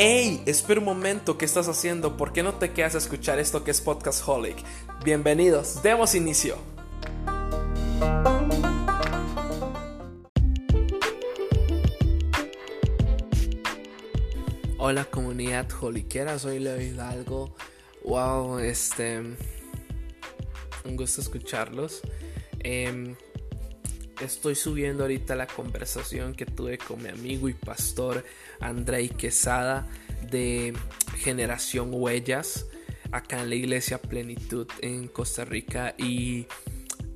¡Hey! Espera un momento, ¿qué estás haciendo? ¿Por qué no te quedas a escuchar esto que es Podcast Holic? Bienvenidos, demos inicio. Hola comunidad holiquera, soy Leo Hidalgo. Wow, este... Un gusto escucharlos. Em, estoy subiendo ahorita la conversación que tuve con mi amigo y pastor Andrei Quesada de Generación Huellas acá en la iglesia Plenitud en Costa Rica y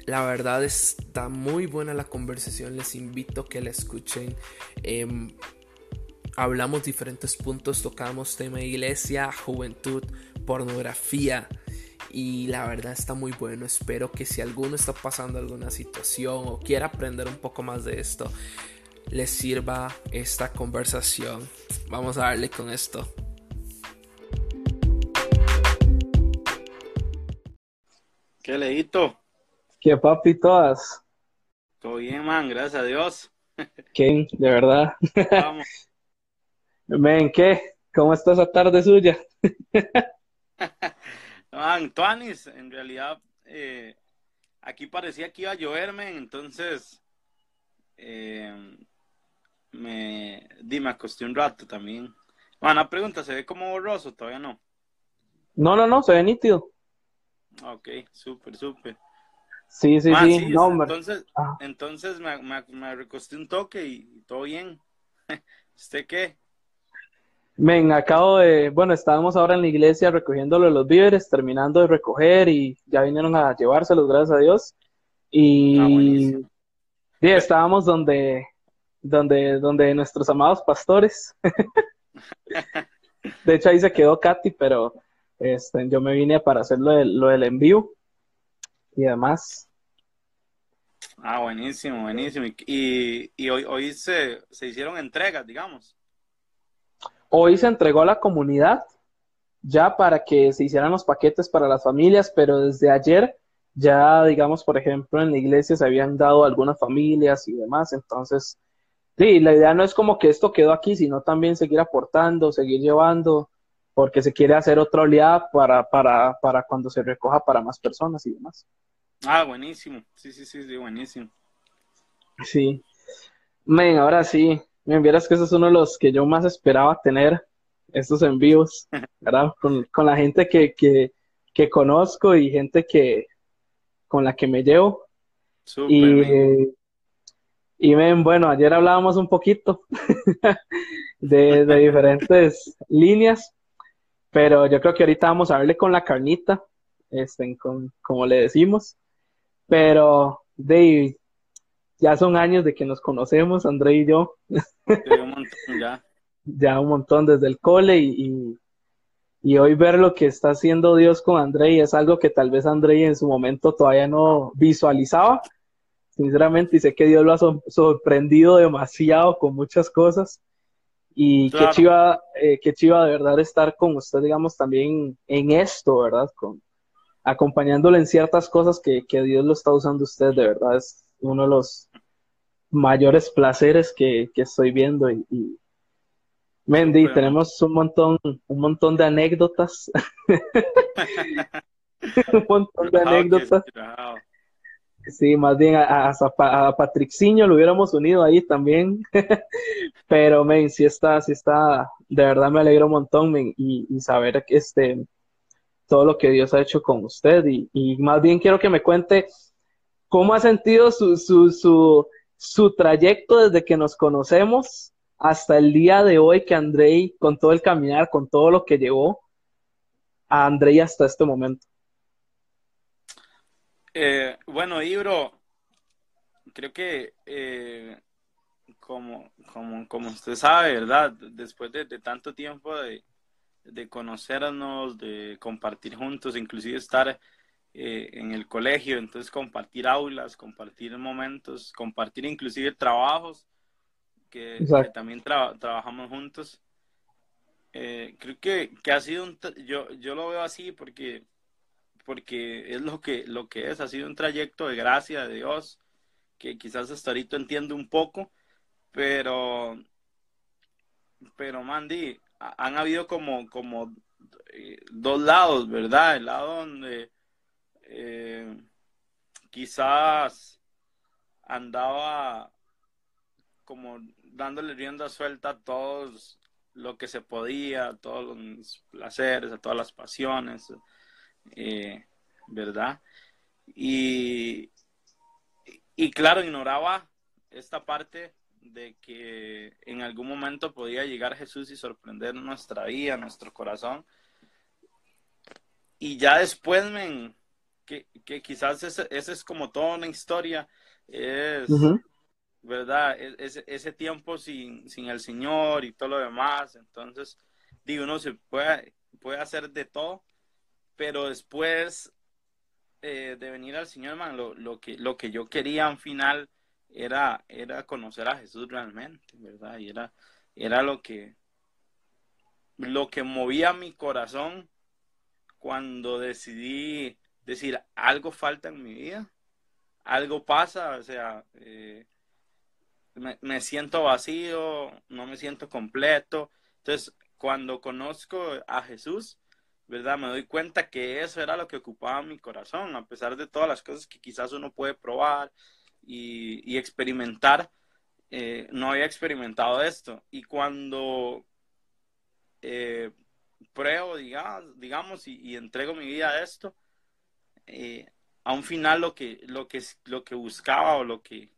la verdad está muy buena la conversación, les invito a que la escuchen. Em, hablamos diferentes puntos, tocamos tema de iglesia, juventud, pornografía y la verdad está muy bueno. Espero que si alguno está pasando alguna situación o quiera aprender un poco más de esto, les sirva esta conversación. Vamos a darle con esto. ¿Qué leíto? ¿Qué papi todas? Todo bien, man, gracias a Dios. ¿Qué? De verdad. Vamos. Men, ¿qué? ¿Cómo está esa tarde suya? man, Tuanis, en realidad, eh, aquí parecía que iba a lloverme, entonces eh, me, di, me acosté un rato también. Una pregunta, ¿se ve como borroso? Todavía no. No, no, no, se ve nítido. Ok, súper, súper. Sí, sí, Man, sí. sí, no, entonces, Ah. entonces me, me, me recosté un toque y, y todo bien. ¿Usted qué? Men, acabo de, bueno, estábamos ahora en la iglesia recogiéndolo los víveres, terminando de recoger y ya vinieron a llevárselos, gracias a Dios. Y Ah, sí, estábamos donde, donde, donde nuestros amados pastores. De hecho, ahí se quedó Katy, pero este, yo me vine para hacer lo, del- lo del envío y demás. Ah, buenísimo, buenísimo. Y, y, y hoy, hoy se, se hicieron entregas, digamos. Hoy se entregó a la comunidad ya para que se hicieran los paquetes para las familias, pero desde ayer ya, digamos, por ejemplo, en la iglesia se habían dado algunas familias y demás. Entonces, sí, la idea no es como que esto quedó aquí, sino también seguir aportando, seguir llevando, porque se quiere hacer otra oleada para, para, para cuando se recoja para más personas y demás. Ah, buenísimo. Sí, sí, sí, sí, buenísimo. Sí. Men, ahora sí, me vieras que ese es uno de los que yo más esperaba tener, estos envíos, ¿verdad? Con, con la gente que, que, que conozco y gente que con la que me llevo. Súper, Y, eh, y men, bueno, ayer hablábamos un poquito de, de diferentes líneas, pero yo creo que ahorita vamos a verle con la carnita, este, con, como le decimos. Pero, Dave, ya son años de que nos conocemos, André y yo, un montón ya. ya un montón desde el cole y, y, y hoy ver lo que está haciendo Dios con André es algo que tal vez André en su momento todavía no visualizaba, sinceramente, y sé que Dios lo ha sor- sorprendido demasiado con muchas cosas. Y qué Claro. chiva, eh, qué chiva de verdad estar con usted, digamos, también en esto, ¿verdad? Con, acompañándole en ciertas cosas que, que Dios lo está usando usted, de verdad, es uno de los mayores placeres que, que estoy viendo y, y Mendy, tenemos un montón, un montón de anécdotas, un montón de anécdotas. Sí, más bien a, a, a Patriciño lo hubiéramos unido ahí también. Pero, men, sí está, sí está, de verdad me alegro un montón, men, y, y saber que este, todo lo que Dios ha hecho con usted. Y, y más bien quiero que me cuente cómo ha sentido su, su, su, su trayecto desde que nos conocemos hasta el día de hoy que Andrei, con todo el caminar, con todo lo que llevó a Andrei hasta este momento. Eh, bueno, Ibro, creo que eh, como, como, como usted sabe, ¿verdad? Después de, de tanto tiempo de, de conocernos, de compartir juntos, inclusive estar eh, en el colegio, entonces compartir aulas, compartir momentos, compartir inclusive trabajos, que, también tra- trabajamos juntos. Creo que, que ha sido un, yo, yo lo veo así porque, porque es lo que, lo que es, ha sido un trayecto de gracia de Dios, que quizás hasta ahorita entiendo un poco, pero, pero Mandy, han habido como, como eh, dos lados, ¿verdad? El lado donde eh, quizás andaba como dándole rienda suelta a todos lo que se podía, a todos los placeres, a todas las pasiones, eh, ¿verdad? Y, y claro, ignoraba esta parte de que en algún momento podía llegar Jesús y sorprender nuestra vida, nuestro corazón. Y ya después, men, que, quizás esa es como toda una historia, es, ¿verdad? E, ese, ese tiempo sin, sin el Señor y todo lo demás. Entonces, digo, uno se puede, puede hacer de todo, pero después eh, de venir al Señor, man, lo, lo, que, lo que yo quería al final era, era conocer a Jesús realmente, ¿verdad? Y era, era lo que, lo que movía mi corazón cuando decidí decir algo falta en mi vida, algo pasa, o sea, eh, me, me, siento vacío, no me siento completo. Entonces, cuando conozco a Jesús, ¿verdad? Me doy cuenta que eso era lo que ocupaba mi corazón, a pesar de todas las cosas que quizás uno puede probar, y, experimentar. Eh, no había experimentado esto. Y cuando eh, pruebo, digamos, digamos y, entrego mi vida a esto, eh, a un final lo que, lo, que, lo que buscaba o lo que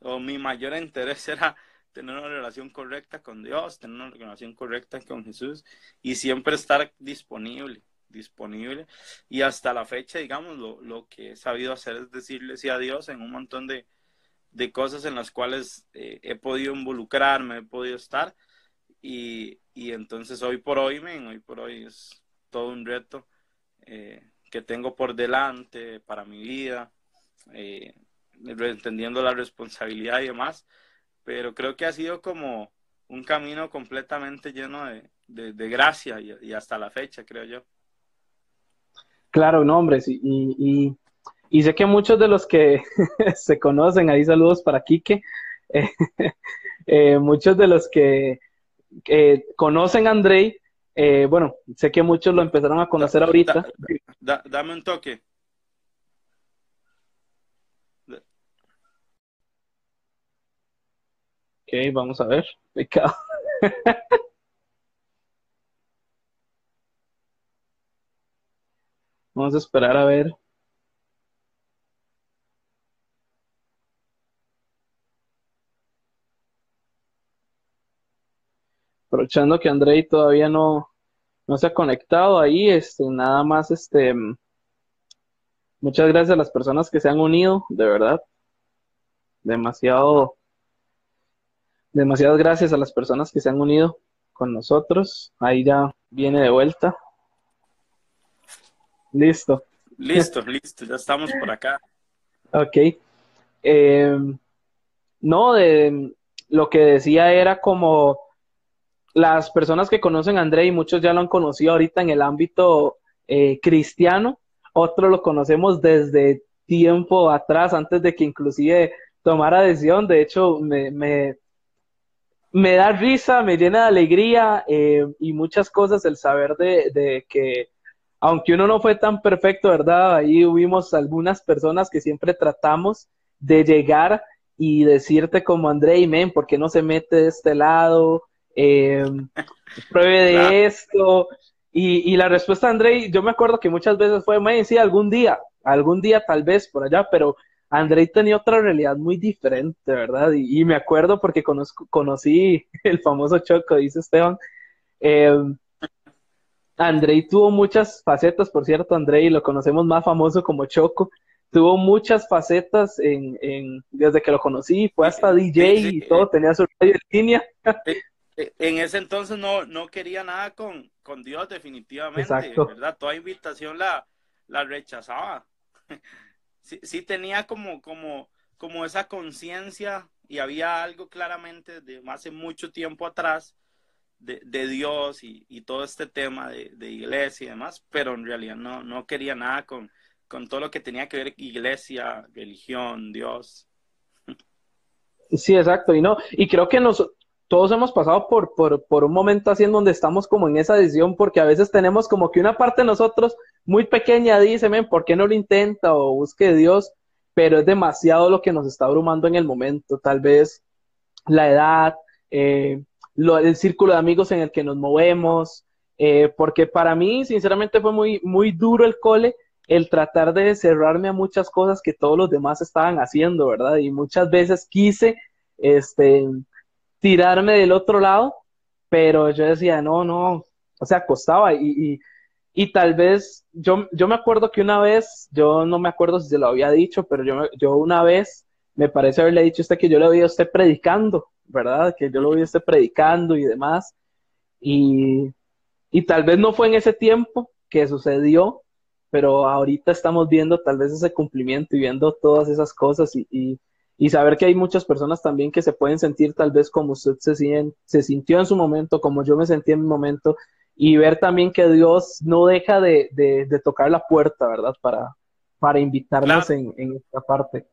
o mi mayor interés era tener una relación correcta con Dios, tener una relación correcta con Jesús y siempre estar disponible disponible. Y hasta la fecha, digamos, lo, lo que he sabido hacer es decirle sí a Dios en un montón de, de cosas en las cuales eh, he podido involucrarme, he podido estar. Y, y entonces hoy por hoy, men, hoy por hoy es todo un reto eh, que tengo por delante para mi vida, eh, entendiendo la responsabilidad y demás. Pero creo que ha sido como un camino completamente lleno de, de, gracia y hasta la fecha, creo yo. Claro, nombres y, y, y, sé que muchos de los que se conocen, ahí saludos para Quique, eh, muchos de los que conocen a Andrei, eh, bueno, sé que muchos lo empezaron a conocer ahorita. dame un toque. Ok, vamos a ver. Vamos a esperar a ver. Aprovechando que Andrei todavía no, no se ha conectado ahí, este, nada más, este, muchas gracias a las personas que se han unido, de verdad. Demasiado, demasiadas gracias a las personas que se han unido con nosotros. Ahí ya viene de vuelta. Listo. Listo, listo, ya estamos por acá. Ok. Eh, no, de, lo que decía era como las personas que conocen a André, y muchos ya lo han conocido ahorita en el ámbito eh, cristiano, otros lo conocemos desde tiempo atrás, antes de que inclusive tomara decisión. De hecho, me, me, me da risa, me llena de alegría eh, y muchas cosas el saber de, de que aunque uno no fue tan perfecto, ¿verdad? Ahí hubimos algunas personas que siempre tratamos de llegar y decirte como André, men, ¿por qué no se mete de este lado? Eh, pruebe de esto. Y, la respuesta de André, yo me acuerdo que muchas veces fue, men, sí, algún día, algún día tal vez por allá, pero André tenía otra realidad muy diferente, ¿verdad? Y, me acuerdo porque conocí el famoso Choco, dice Esteban. Eh, Andrei tuvo muchas facetas, por cierto, Andrei lo conocemos más famoso como Choco. Tuvo muchas facetas en, en desde que lo conocí, fue hasta DJ y todo, tenía su radio en línea. En ese entonces no, no quería nada con, con Dios, definitivamente, Exacto. ¿verdad? Toda invitación la, la rechazaba. Sí, sí tenía como, como, como esa conciencia y había algo claramente de hace mucho tiempo atrás de, Dios y, todo este tema de, iglesia y demás, pero en realidad no, no quería nada con, con todo lo que tenía que ver iglesia, religión, Dios. Sí, exacto, y no, y creo que nos, todos hemos pasado por, por, por, un momento así en donde estamos como en esa decisión, porque a veces tenemos como que una parte de nosotros muy pequeña dice, men, ¿por qué no lo intenta o busque Dios? Pero es demasiado lo que nos está abrumando en el momento, tal vez la edad, eh, el círculo de amigos en el que nos movemos, eh, porque para mí, sinceramente, fue muy, muy duro el cole, el tratar de cerrarme a muchas cosas que todos los demás estaban haciendo, ¿verdad? Y muchas veces quise, este, tirarme del otro lado, pero yo decía, no, no, o sea, costaba y, y, tal vez, yo, yo me acuerdo que una vez, yo no me acuerdo si se lo había dicho, pero yo, yo una vez, me parece haberle dicho a usted que yo lo vi a usted predicando, ¿verdad? Que yo lo vi usted predicando y demás, y, y tal vez no fue en ese tiempo que sucedió, pero ahorita estamos viendo tal vez ese cumplimiento y viendo todas esas cosas y, y, saber que hay muchas personas también que se pueden sentir tal vez como usted se, se sintió en su momento, como yo me sentí en mi momento, y ver también que Dios no deja de, de, tocar la puerta, ¿verdad? Para, para invitarnos en, en, esta parte.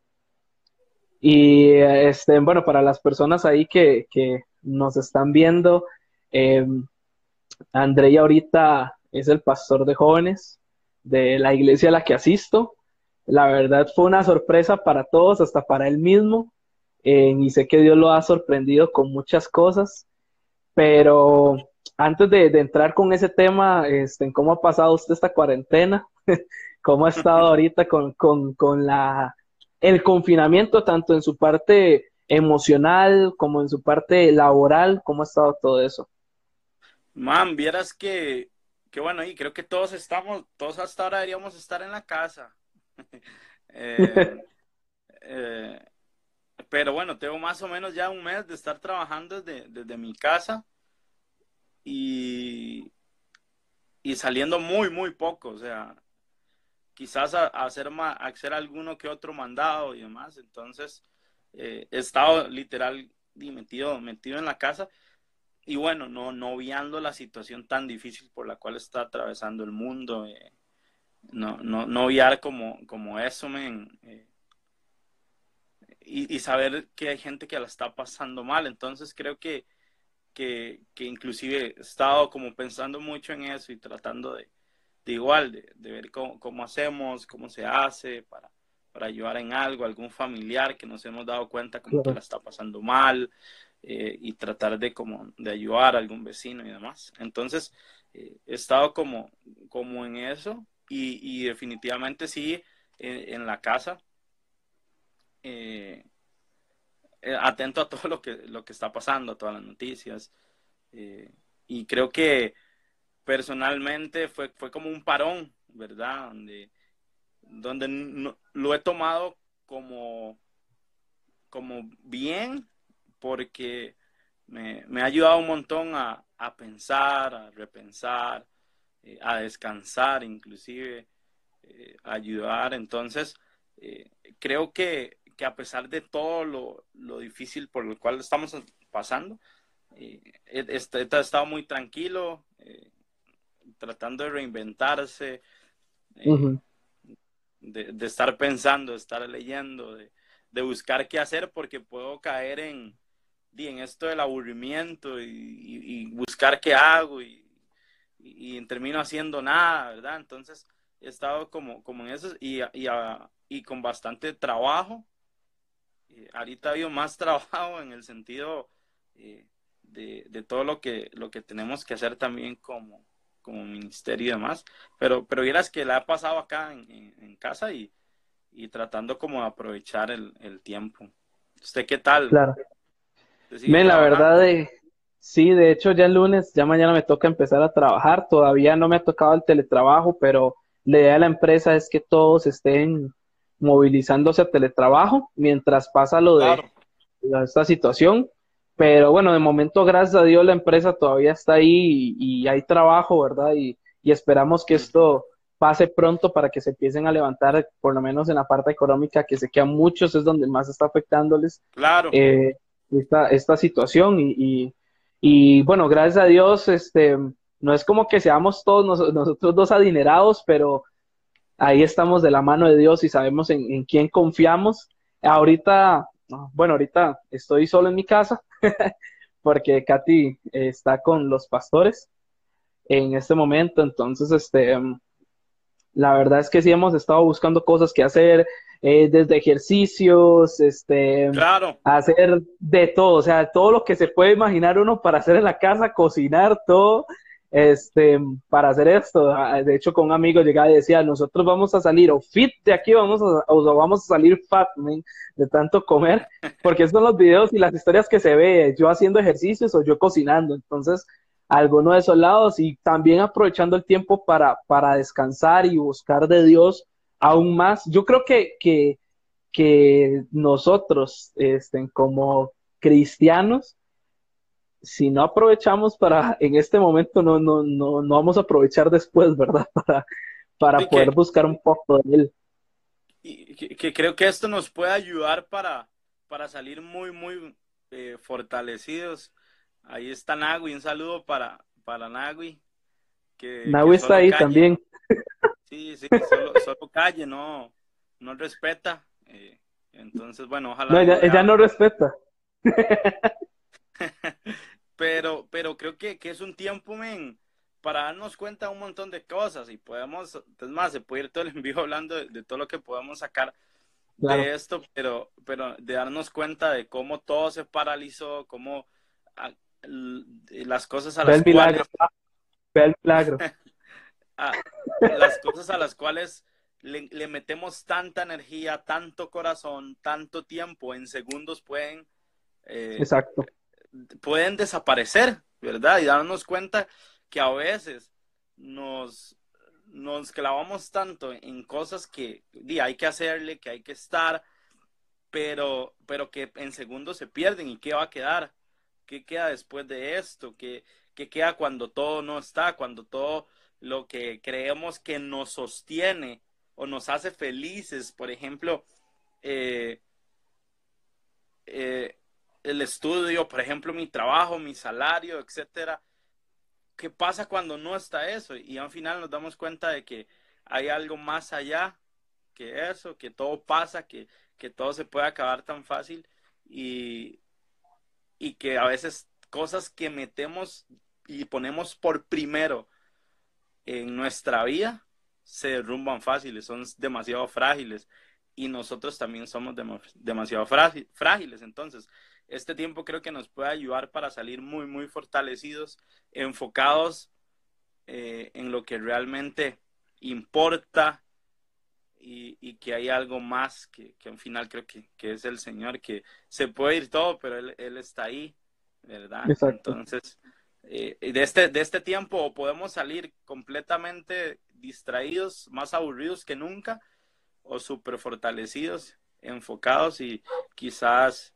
Y este, bueno, para las personas ahí que, que nos están viendo, eh, Andrea ahorita es el pastor de jóvenes de la iglesia a la que asisto. La verdad fue una sorpresa para todos, hasta para él mismo. Eh, y sé que Dios lo ha sorprendido con muchas cosas. Pero antes de, entrar con ese tema, este, ¿cómo ha pasado usted esta cuarentena? ¿Cómo ha estado ahorita con, con la, el confinamiento, tanto en su parte emocional como en su parte laboral? ¿Cómo ha estado todo eso? Man, vieras que, que bueno, y creo que todos estamos, todos hasta ahora deberíamos estar en la casa. Eh, eh, pero bueno, tengo más o menos ya un mes de estar trabajando desde, desde mi casa y, y saliendo muy, muy poco. O sea, quizás a, hacer, hacer alguno que otro mandado y demás. Entonces, eh, he estado literal metido, metido en la casa y bueno, no, no viendo la situación tan difícil por la cual está atravesando el mundo, eh, no, no, no viar como, como eso, eh, y, y, saber que hay gente que la está pasando mal, entonces creo que, que, que inclusive he estado como pensando mucho en eso y tratando de, de igual, de, de ver cómo, cómo, hacemos, cómo se hace para, para ayudar en algo, algún familiar que nos hemos dado cuenta como que la está pasando mal, eh, y tratar de como de ayudar a algún vecino y demás. Entonces, eh, he estado como, como en eso y, y definitivamente sí en la casa, eh, atento a todo lo que, lo que está pasando, a todas las noticias. y creo que personalmente fue, fue como un parón, ¿verdad? Donde, donde lo he tomado como, como bien porque me, ha ayudado un montón a, pensar, a repensar, eh, a descansar inclusive, eh, a ayudar. Entonces, eh, creo que, a pesar de todo lo, difícil por lo cual estamos pasando, he, estado muy tranquilo, tratando de reinventarse, de, de, estar pensando, de estar leyendo, de, de buscar qué hacer, porque puedo caer en, en esto del aburrimiento y, buscar qué hago y, y, termino haciendo nada, ¿verdad? Entonces he estado como, como en eso y, y, con bastante trabajo. Eh, ahorita ha habido más trabajo en el sentido eh, de, de, todo lo que, lo que tenemos que hacer también como, como ministerio y demás. Pero, pero vieras que la ha pasado acá en, en, casa y, y tratando como de aprovechar el, el tiempo. ¿Usted qué tal? Claro. Men, la verdad, de, sí, de hecho ya el lunes, ya mañana me toca empezar a trabajar. Todavía no me ha tocado el teletrabajo, pero la idea de la empresa es que todos estén movilizándose a teletrabajo mientras pasa lo de esta situación. Pero bueno, de momento, gracias a Dios, la empresa todavía está ahí y, hay trabajo, ¿verdad? Y, esperamos que esto pase pronto para que se empiecen a levantar, por lo menos en la parte económica, que sé que a muchos es donde más está afectándoles. Claro. Eh, esta, esta situación y, y, bueno, gracias a Dios, este, no es como que seamos todos nosotros dos adinerados, pero ahí estamos de la mano de Dios y sabemos en, en quién confiamos. Ahorita, bueno, ahorita estoy solo en mi casa, porque Katy está con los pastores en este momento, entonces, este, la verdad es que sí hemos estado buscando cosas que hacer, eh, desde ejercicios, este, claro. hacer de todo, o sea, todo lo que se puede imaginar uno para hacer en la casa, cocinar, todo, este, para hacer esto. Ah, de hecho, con un amigo llegaba y decía, nosotros vamos a salir o fit de aquí, vamos a, o vamos a salir fat, de tanto comer, porque son los videos y las historias que se ve, yo haciendo ejercicios o yo cocinando. Entonces, alguno de esos lados y también aprovechando el tiempo para, para descansar y buscar de Dios aún más. Yo creo que, que, que nosotros, este, como cristianos, si no aprovechamos para en este momento, no, no, no, no vamos a aprovechar después, ¿verdad? Para, para poder buscar un poco de él. Y que, creo que esto nos puede ayudar para, para salir muy, muy eh, fortalecidos. Ahí está Nagui, un saludo para, para Nagui. Que, Nagui está ahí también. Sí, sí, solo, solo, calle, no, no respeta. Eh, entonces, bueno, ojalá. No, ella, no respeta. pero, pero creo que, que, es un tiempo, men, para darnos cuenta de un montón de cosas y podemos, es más, se puede ir todo el envío hablando de, todo lo que podemos sacar de esto, pero, pero de darnos cuenta de cómo todo se paralizó, cómo las cosas a las cuales... milagro. las cosas a las cuales le, metemos tanta energía, tanto corazón, tanto tiempo, en segundos pueden, eh, Exacto. Pueden desaparecer, ¿verdad? Y darnos cuenta que a veces nos, nos clavamos tanto en cosas que hay que hacerle, que hay que estar, pero, pero que en segundos se pierden. ¿Y qué va a quedar? ¿Qué queda después de esto? ¿Qué, qué queda cuando todo no está? Cuando todo lo que creemos que nos sostiene o nos hace felices, por ejemplo, eh, eh, el estudio, por ejemplo, mi trabajo, mi salario, etcétera. ¿Qué pasa cuando no está eso? Y al final nos damos cuenta de que hay algo más allá que eso, que todo pasa, que, que todo se puede acabar tan fácil y, y que a veces cosas que metemos y ponemos por primero en nuestra vida se derrumban fáciles, son demasiado frágiles y nosotros también somos demasiado frágiles. Entonces, este tiempo creo que nos puede ayudar para salir muy, muy fortalecidos, enfocados eh, en lo que realmente importa y, que hay algo más que, que al final creo que, es el Señor, que se puede ir todo, pero Él, él está ahí, ¿verdad? Entonces, eh, de, este, de este tiempo podemos salir completamente distraídos, más aburridos que nunca, o súper fortalecidos, enfocados y quizás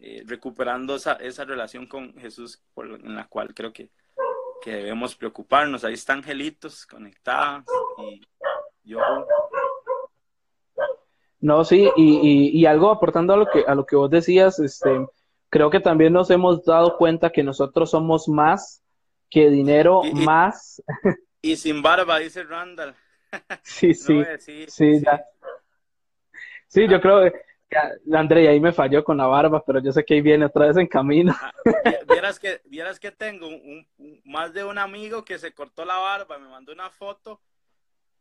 eh, recuperando esa, esa, relación con Jesús en la cual creo que, que debemos preocuparnos. Ahí están angelitos conectados y yo... No, sí, y, y, y, algo aportando a lo que a lo que vos decías, este, creo que también nos hemos dado cuenta que nosotros somos más que dinero, más. Y sin barba, dice Randall. Sí, sí, sí, sí, sí, yo creo que André, ahí me falló con la barba, pero yo sé que ahí viene otra vez en camino. Ah, vieras que, vieras que tengo un, más de un amigo que se cortó la barba, me mandó una foto,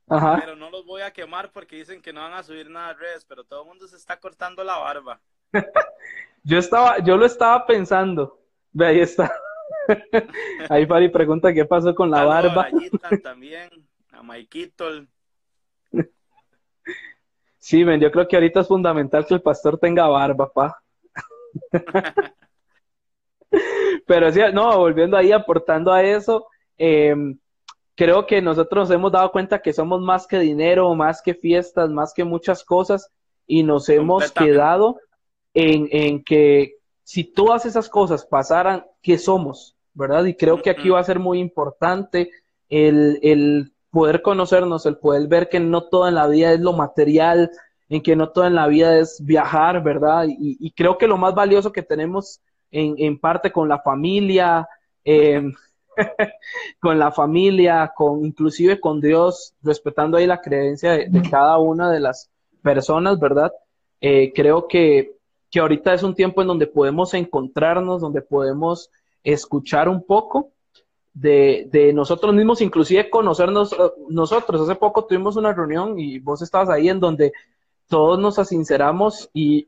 Ajá. pero no los voy a quemar porque dicen que no van a subir nada a redes, pero todo el mundo se está cortando la barba. Yo estaba, yo lo estaba pensando. Ve, ahí está. Ahí Fari pregunta qué pasó con la barba. A también, a Maikito. Sí, men, yo creo que ahorita es fundamental que el pastor tenga barba, pa. Pero sí, no, volviendo ahí, aportando a eso, em, creo que nosotros nos hemos dado cuenta que somos más que dinero, más que fiestas, más que muchas cosas, y nos hemos quedado en, que si todas esas cosas pasaran, ¿qué somos? ¿Verdad? Y creo que aquí va a ser muy importante el, poder conocernos, el poder ver que no todo en la vida es lo material, en que no todo en la vida es viajar, ¿verdad? Y, creo que lo más valioso que tenemos en, parte con la familia, em, con la familia, con inclusive con Dios, respetando ahí la creencia de, cada una de las personas, ¿verdad? Eh, creo que que ahorita es un tiempo en donde podemos encontrarnos, donde podemos escuchar un poco de, de, nosotros mismos, inclusive conocernos eh, nosotros. Hace poco tuvimos una reunión y vos estabas ahí en donde todos nos asinceramos y,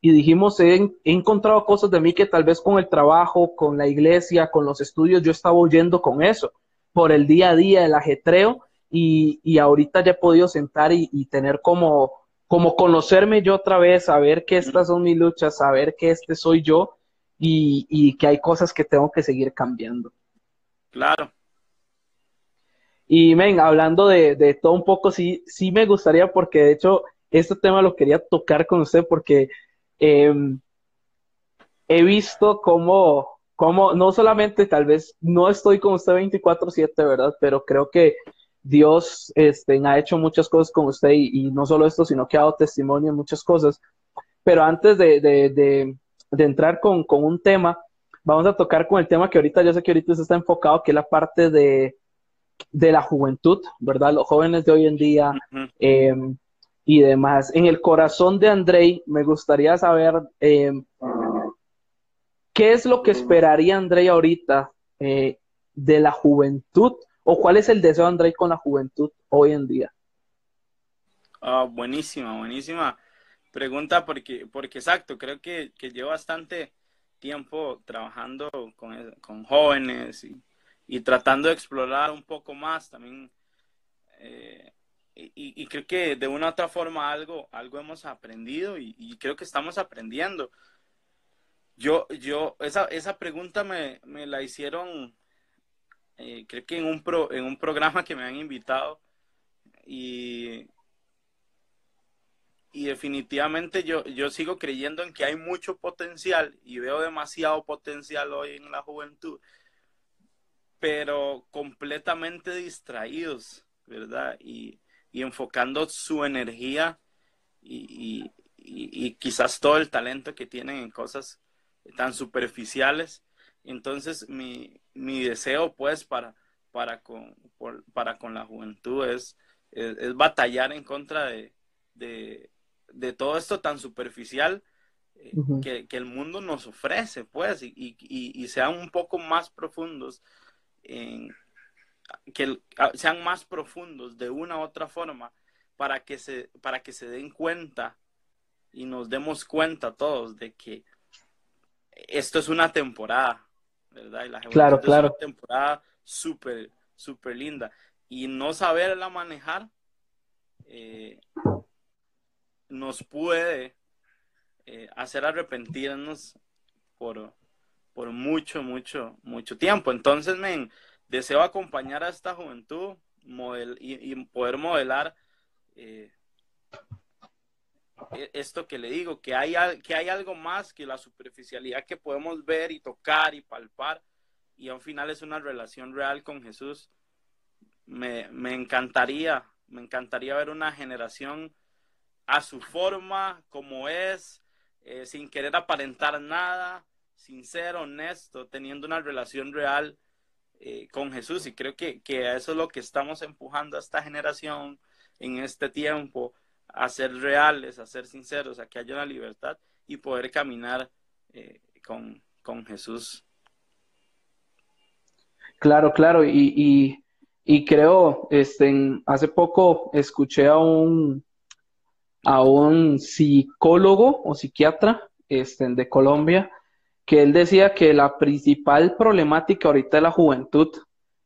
y, dijimos, he, encontrado cosas de mí que tal vez con el trabajo, con la iglesia, con los estudios, yo estaba huyendo con eso, por el día a día, el ajetreo, y, y ahorita ya he podido sentar y, tener como, como conocerme yo otra vez, saber que estas son mis luchas, saber que este soy yo y que hay cosas que tengo que seguir cambiando. Claro. Y, men, hablando de, de, todo un poco, sí, sí me gustaría, porque de hecho, este tema lo quería tocar con usted, porque eh, he visto cómo, cómo, no solamente tal vez no estoy con usted 24/7, ¿verdad? Pero creo que Dios este, ha hecho muchas cosas con usted y, y, no solo esto, sino que ha dado testimonio en muchas cosas. Pero antes de, de, de, de entrar con, con, un tema, vamos a tocar con el tema que ahorita, yo sé que ahorita se está enfocado, que es la parte de, de la juventud, ¿verdad? Los jóvenes de hoy en día uh -huh. eh, y demás. En el corazón de Andrei, me gustaría saber eh, qué es lo que esperaría Andrei ahorita eh, de la juventud o cuál es el deseo de Andrei con la juventud hoy en día. Oh, buenísima, buenísima pregunta porque, porque exacto, creo que, que llevo bastante tiempo trabajando con, con jóvenes y, y, tratando de explorar un poco más también. Eh, y, y, creo que de una u otra forma algo, algo hemos aprendido y, y creo que estamos aprendiendo. Yo, yo, esa, esa pregunta me, me la hicieron, eh, creo que en un, pro, en un programa que me han invitado y, y definitivamente yo, yo sigo creyendo en que hay mucho potencial y veo demasiado potencial hoy en la juventud, pero completamente distraídos, ¿verdad? Y, y enfocando su energía y, y, y, quizás todo el talento que tienen en cosas tan superficiales. Entonces mi, mi deseo pues para, para, con, para con la juventud es, es, batallar en contra de de todo esto tan superficial eh, uh -huh. que, que, el mundo nos ofrece, pues, y, y, y, sean un poco más profundos, en, que sean más profundos de una u otra forma para que se, para que se den cuenta y nos demos cuenta todos de que esto es una temporada, ¿verdad? Y la claro, claro. es una temporada súper, súper linda. Y no saberla manejar, eh, nos puede eh, hacer arrepentirnos por, por mucho, mucho, mucho tiempo. Entonces, men, deseo acompañar a esta juventud y, poder modelar eh, esto que le digo, que hay, que hay algo más que la superficialidad que podemos ver y tocar y palpar, y al final es una relación real con Jesús. Me, me encantaría, me encantaría ver una generación a su forma, como es, eh, sin querer aparentar nada, sin ser honesto, teniendo una relación real eh, con Jesús. Y creo que, que eso es lo que estamos empujando a esta generación en este tiempo, a ser reales, a ser sinceros, a que haya una libertad y poder caminar eh, con, con, Jesús. Claro, claro, y, y, y creo, este, hace poco escuché a un, a un psicólogo o psiquiatra este, de Colombia que él decía que la principal problemática ahorita de la juventud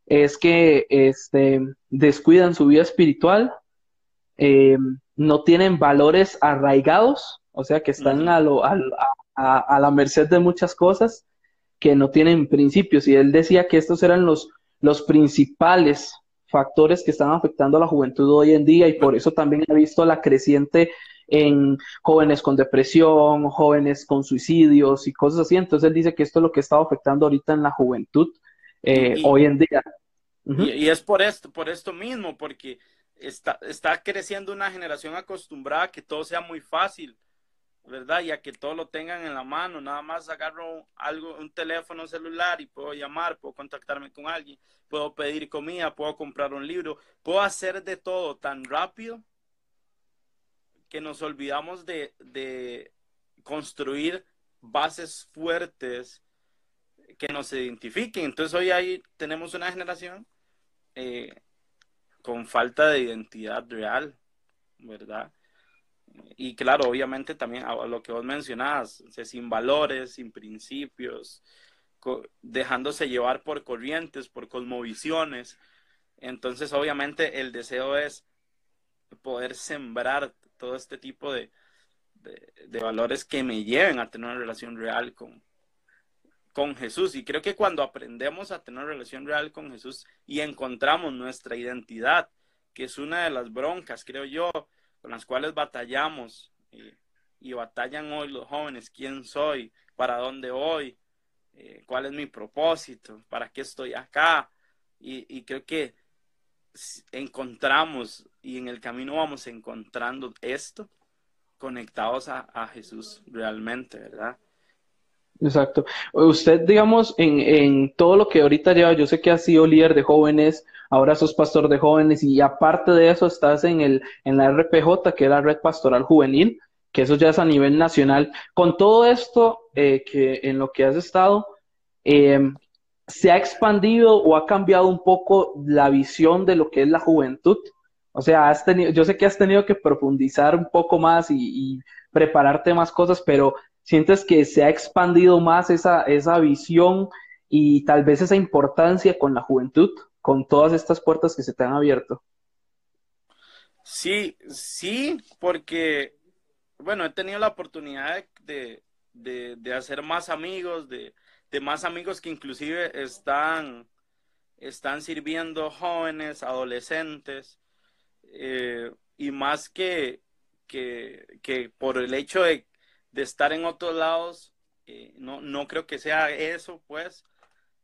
es que este, descuidan su vida espiritual, eh, no tienen valores arraigados, o sea que están a, lo, a, a, a, la merced de muchas cosas, que no tienen principios. Y él decía que estos eran los, los principales factores que están afectando a la juventud hoy en día y por eso también he visto la creciente en jóvenes con depresión, jóvenes con suicidios y cosas así. Entonces él dice que esto es lo que está afectando ahorita en la juventud eh, y, hoy en día. Uh -huh. y, y, es por esto, por esto mismo, porque está, está creciendo una generación acostumbrada a que todo sea muy fácil. ¿Verdad? Y a que todo lo tengan en la mano, nada más agarro algo, un teléfono celular y puedo llamar, puedo contactarme con alguien, puedo pedir comida, puedo comprar un libro, puedo hacer de todo tan rápido que nos olvidamos de, de construir bases fuertes que nos identifiquen. Entonces hoy ahí tenemos una generación eh, con falta de identidad real, ¿verdad? Y claro, obviamente también a lo que vos mencionabas, sin valores, sin principios, dejándose llevar por corrientes, por cosmovisiones. Entonces, obviamente, el deseo es poder sembrar todo este tipo de, de, valores que me lleven a tener una relación real con, con Jesús. Y creo que cuando aprendemos a tener una relación real con Jesús y encontramos nuestra identidad, que es una de las broncas, creo yo, con las cuales batallamos y, batallan hoy los jóvenes, quién soy, para dónde voy, eh, cuál es mi propósito, para qué estoy acá. Y, y creo que encontramos y en el camino vamos encontrando esto conectados a, a Jesús realmente, ¿verdad? Exacto. Usted, digamos, en, en, todo lo que ahorita lleva, yo sé que ha sido líder de jóvenes, ahora sos pastor de jóvenes y aparte de eso estás en, el, en la RPJ, que es la Red Pastoral Juvenil, que eso ya es a nivel nacional. Con todo esto eh, que en lo que has estado, eh, ¿se ha expandido o ha cambiado un poco la visión de lo que es la juventud? O sea, has tenido, yo sé que has tenido que profundizar un poco más y, y prepararte más cosas, pero ¿sientes que se ha expandido más esa, esa visión y tal vez esa importancia con la juventud, con todas estas puertas que se te han abierto? Sí, sí, porque, bueno, he tenido la oportunidad de, de, de hacer más amigos, de, de más amigos que inclusive están, están sirviendo jóvenes, adolescentes, eh, y más que, que, que, por el hecho de, de estar en otros lados, eh, no, no creo que sea eso, pues,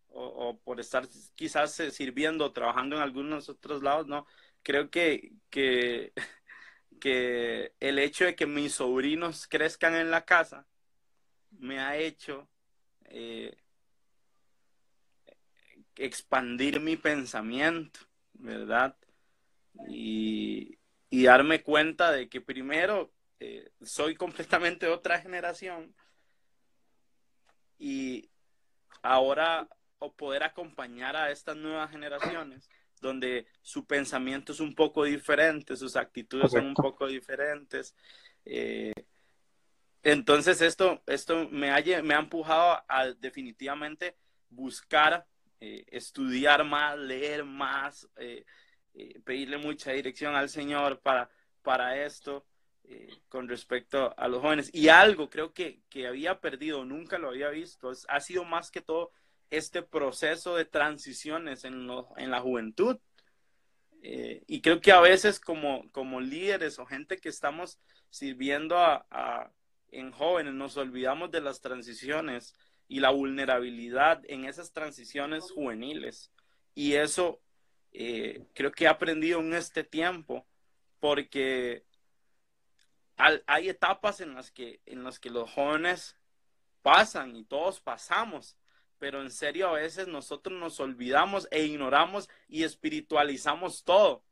o, por estar quizás sirviendo, trabajando en algunos otros lados, no, creo que, que, que el hecho de que mis sobrinos crezcan en la casa me ha hecho eh, expandir mi pensamiento, ¿verdad? y, darme cuenta de que primero eh, soy completamente otra generación y ahora o poder acompañar a estas nuevas generaciones donde su pensamiento es un poco diferente, sus actitudes son un poco diferentes. Eh, entonces esto, esto me, ha, me ha empujado a definitivamente buscar, eh, estudiar más, leer más, eh, pedirle mucha dirección al Señor para, para esto eh, con respecto a los jóvenes. Y algo creo que, que había perdido, nunca lo había visto, ha sido más que todo este proceso de transiciones en, lo, en la juventud. Eh, y creo que a veces como, como líderes o gente que estamos sirviendo a, a, en jóvenes nos olvidamos de las transiciones y la vulnerabilidad en esas transiciones juveniles. Y eso eh, creo que he aprendido en este tiempo, porque hay etapas en las que, en las que los jóvenes pasan y todos pasamos, pero en serio a veces nosotros nos olvidamos e ignoramos y espiritualizamos todo,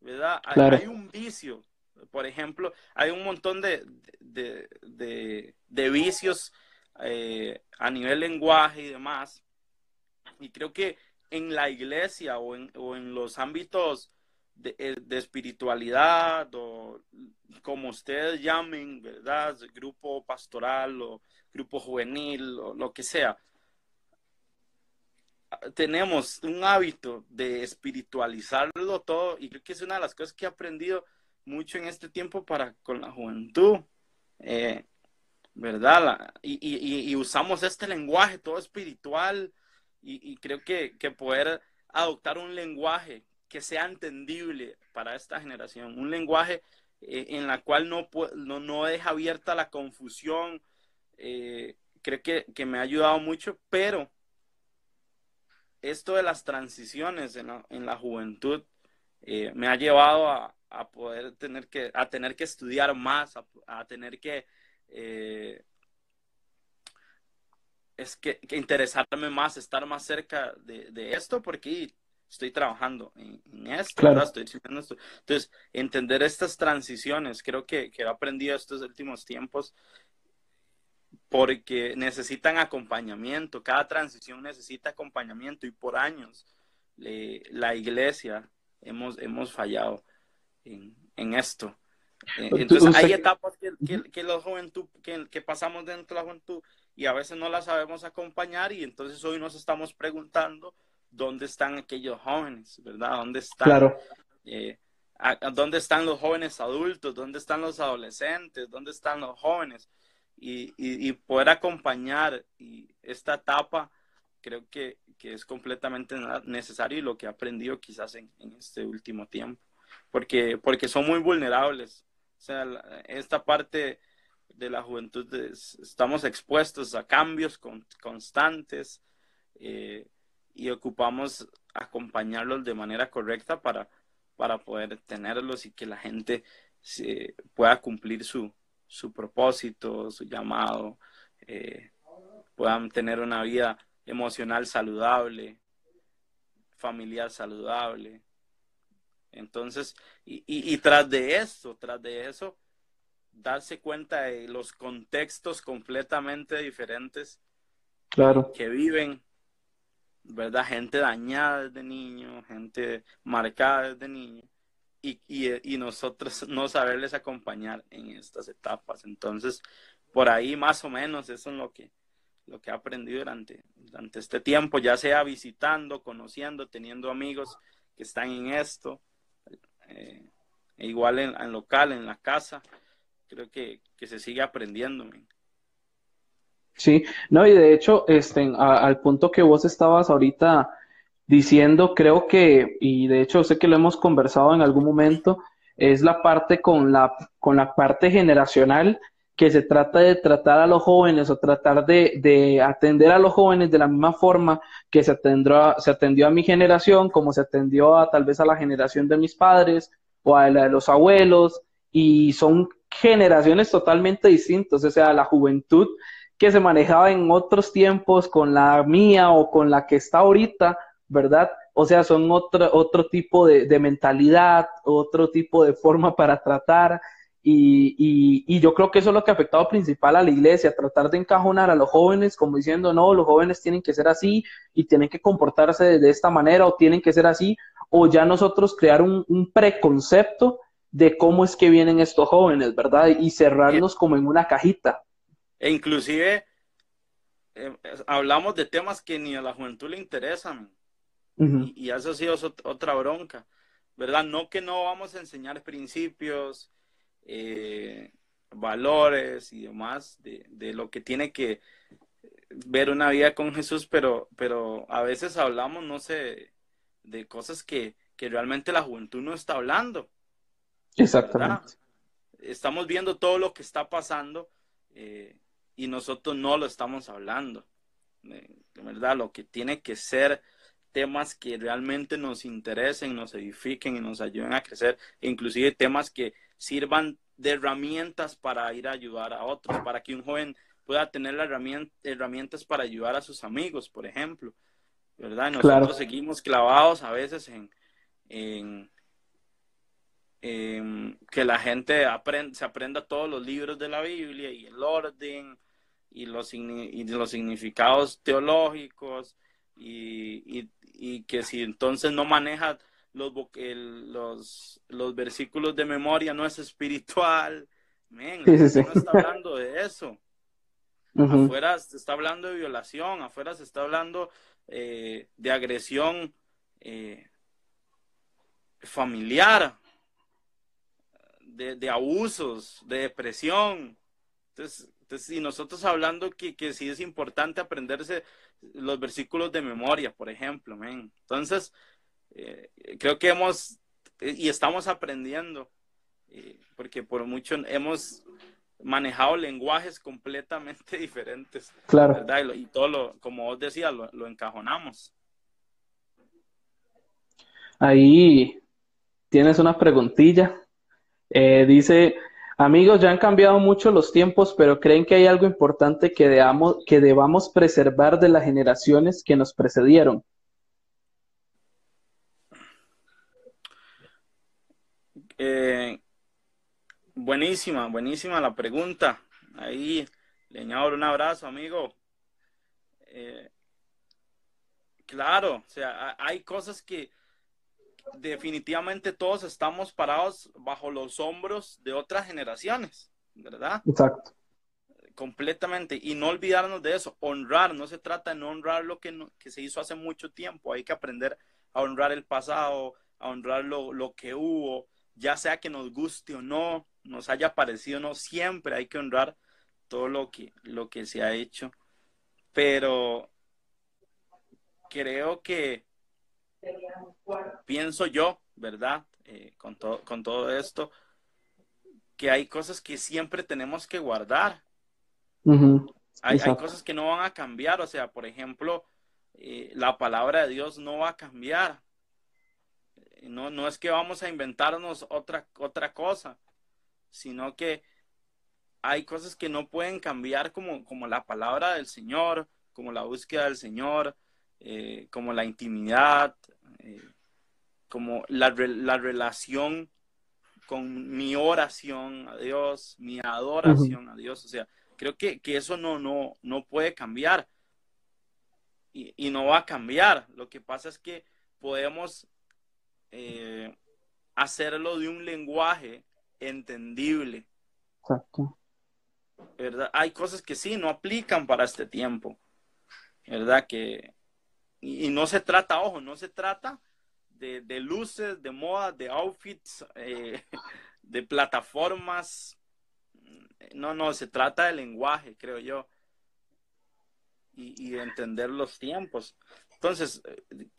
¿verdad? Hay, un vicio, por ejemplo, hay un montón de, de, de, de vicios eh, a nivel lenguaje y demás, y creo que en la iglesia o en, o en los ámbitos de, eh, de, espiritualidad o como ustedes llamen, ¿verdad? Grupo pastoral o grupo juvenil o lo que sea. Tenemos un hábito de espiritualizarlo todo y creo que es una de las cosas que he aprendido mucho en este tiempo para con la juventud. Eh, ¿Verdad? y, usamos este lenguaje todo espiritual, y, y creo que, que, poder adoptar un lenguaje que sea entendible para esta generación, un lenguaje eh, en la cual no, no, no, deja abierta la confusión, eh, creo que, que, me ha ayudado mucho, pero esto de las transiciones en la, en la juventud eh, me ha llevado a, a, poder tener que, a tener que estudiar más, a, tener que es que, interesarme más, estar más cerca de, de esto, porque estoy trabajando en, en esto, claro. estoy esto. Entonces, entender estas transiciones, creo que, que he aprendido estos últimos tiempos, porque necesitan acompañamiento, cada transición necesita acompañamiento y por años la iglesia hemos, hemos fallado en, en esto. Eh, entonces hay etapas que, que, la juventud, que, que, pasamos dentro de la juventud y a veces no la sabemos acompañar y entonces hoy nos estamos preguntando dónde están aquellos jóvenes, ¿verdad? ¿Dónde están? Claro. Eh, ¿Dónde están los jóvenes adultos? ¿Dónde están los adolescentes? ¿Dónde están los jóvenes? Y, y, poder acompañar y esta etapa creo que, que, es completamente necesario y lo que he aprendido quizás en, en este último tiempo, porque, porque son muy vulnerables o sea, esta parte de la juventud estamos expuestos a cambios constantes eh, y ocupamos acompañarlos de manera correcta para, para poder tenerlos y que la gente pueda cumplir su, su propósito, su llamado, eh, puedan tener una vida emocional saludable, familiar saludable, entonces, y, y, tras de eso, tras de eso, darse cuenta de los contextos completamente diferentes claro. que viven, ¿verdad? Gente dañada desde niño, gente marcada desde niño, y, y, nosotros no saberles acompañar en estas etapas. Entonces, por ahí más o menos eso es lo que, lo que he aprendido durante, durante este tiempo, ya sea visitando, conociendo, teniendo amigos que están en esto, eh, igual en, local, en la casa, creo que, se sigue aprendiendo. Sí, no, y de hecho, este, al punto que vos estabas ahorita diciendo, creo que, y de hecho sé que lo hemos conversado en algún momento, es la parte con la, con la parte generacional que se trata de tratar a los jóvenes o tratar de, atender a los jóvenes de la misma forma que se, atendió, se atendió a mi generación, como se atendió a tal vez a la generación de mis padres o a la de los abuelos, y son generaciones totalmente distintas, o sea, la juventud que se manejaba en otros tiempos con la mía o con la que está ahorita, ¿verdad? O sea, son otro, otro tipo de, mentalidad, otro tipo de forma para tratar, y, y, yo creo que eso es lo que ha afectado principal a la iglesia, tratar de encajonar a los jóvenes como diciendo, no, los jóvenes tienen que ser así y tienen que comportarse de, esta manera o tienen que ser así, o ya nosotros crear un, preconcepto de cómo es que vienen estos jóvenes, ¿verdad? Y cerrarlos como en una cajita. E inclusive eh, hablamos de temas que ni a la juventud le interesan. y, y, eso ha sido otra bronca, ¿verdad? No que no vamos a enseñar principios, eh, valores y demás de, de, lo que tiene que ver una vida con Jesús, pero, pero a veces hablamos, no sé, de cosas que, que realmente la juventud no está hablando. Exactamente. Estamos viendo todo lo que está pasando eh, y nosotros no lo estamos hablando. de verdad, lo que tiene que ser temas que realmente nos interesen, nos edifiquen y nos ayuden a crecer, inclusive temas que sirvan de herramientas para ir a ayudar a otros, para que un joven pueda tener las herramientas para ayudar a sus amigos, por ejemplo, ¿verdad? Nosotros seguimos clavados a veces en, en, que la gente aprenda, se aprenda todos los libros de la Biblia y el orden y los, y los significados teológicos y, y que si entonces no maneja los, los, los versículos de memoria no es espiritual. Men, no está hablando de eso. Afuera se está hablando de violación, afuera se está hablando eh, de agresión eh, familiar, de, de, abusos, de depresión. Entonces, entonces, y nosotros hablando que, que sí es importante aprenderse los versículos de memoria, por ejemplo. Entonces, eh, creo que hemos y estamos aprendiendo, eh, porque por mucho hemos manejado lenguajes completamente diferentes. Claro. Y, todo lo, como vos decías, lo, encajonamos. Ahí tienes una preguntilla. Eh, dice, amigos, ya han cambiado mucho los tiempos, pero creen que hay algo importante que, debamos, preservar de las generaciones que nos precedieron. Eh, buenísima, buenísima la pregunta. Ahí Leñador, un abrazo, amigo. Eh, claro, o sea, hay cosas que definitivamente todos estamos parados bajo los hombros de otras generaciones, ¿verdad? Exacto. Completamente. Y no olvidarnos de eso, honrar, no se trata de no honrar lo que, que se hizo hace mucho tiempo, hay que aprender a honrar el pasado, a honrar lo, lo que hubo, ya sea que nos guste o no, nos haya parecido o no, siempre hay que honrar todo lo que, lo que se ha hecho. Pero creo que pienso yo, ¿verdad? Eh, con, con todo esto, que hay cosas que siempre tenemos que guardar. hay, hay, cosas que no van a cambiar, o sea, por ejemplo, eh, la palabra de Dios no va a cambiar. No, no es que vamos a inventarnos otra, otra cosa, sino que hay cosas que no pueden cambiar como, como la palabra del Señor, como la búsqueda del Señor, eh, como la intimidad, eh, como la, la, relación con mi oración a Dios, mi adoración a Dios. O sea, creo que, que, eso no, no, no puede cambiar y, y, no va a cambiar. Lo que pasa es que podemos eh, hacerlo de un lenguaje entendible. Exacto. ¿verdad? Hay cosas que sí no aplican para este tiempo, ¿verdad? Que, y, no se trata, ojo, no se trata de, de luces, de moda, de outfits, eh, de plataformas. No, no, se trata de lenguaje, creo yo. Y, de entender los tiempos. Entonces,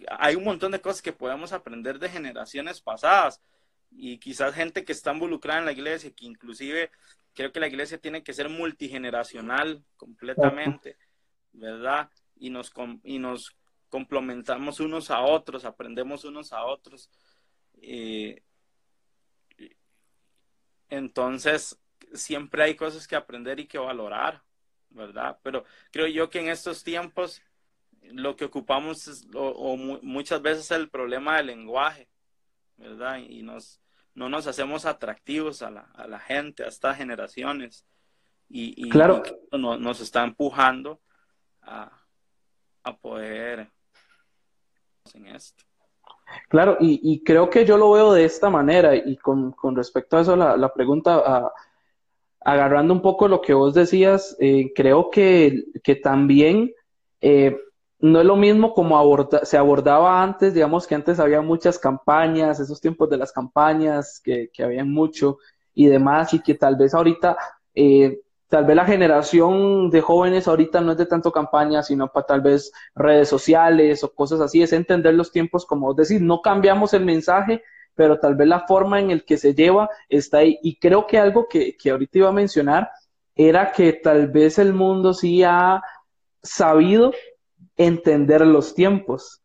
hay un montón de cosas que podemos aprender de generaciones pasadas y quizás gente que está involucrada en la iglesia, que inclusive creo que la iglesia tiene que ser multigeneracional completamente, ¿verdad? Y nos, y nos complementamos unos a otros, aprendemos unos a otros. Eh, entonces, siempre hay cosas que aprender y que valorar, ¿verdad? Pero creo yo que en estos tiempos lo que ocupamos es, o, muchas veces es el problema del lenguaje, ¿verdad? Y nos, no nos hacemos atractivos a la, a la gente, a estas generaciones. Y, claro. nos está empujando a, a poder en esto. Claro, y, y, creo que yo lo veo de esta manera, y con, con respecto a eso, la, la pregunta, agarrando un poco lo que vos decías, eh, creo que, que también eh, no es lo mismo como se abordaba antes, digamos que antes había muchas campañas, esos tiempos de las campañas, que, que habían mucho y demás, y que tal vez ahorita, eh, tal vez la generación de jóvenes ahorita no es de tanto campaña, sino para tal vez redes sociales o cosas así, es entender los tiempos como decir, no cambiamos el mensaje, pero tal vez la forma en el que se lleva está ahí. Y creo que algo que, que ahorita iba a mencionar era que tal vez el mundo sí ha sabido entender los tiempos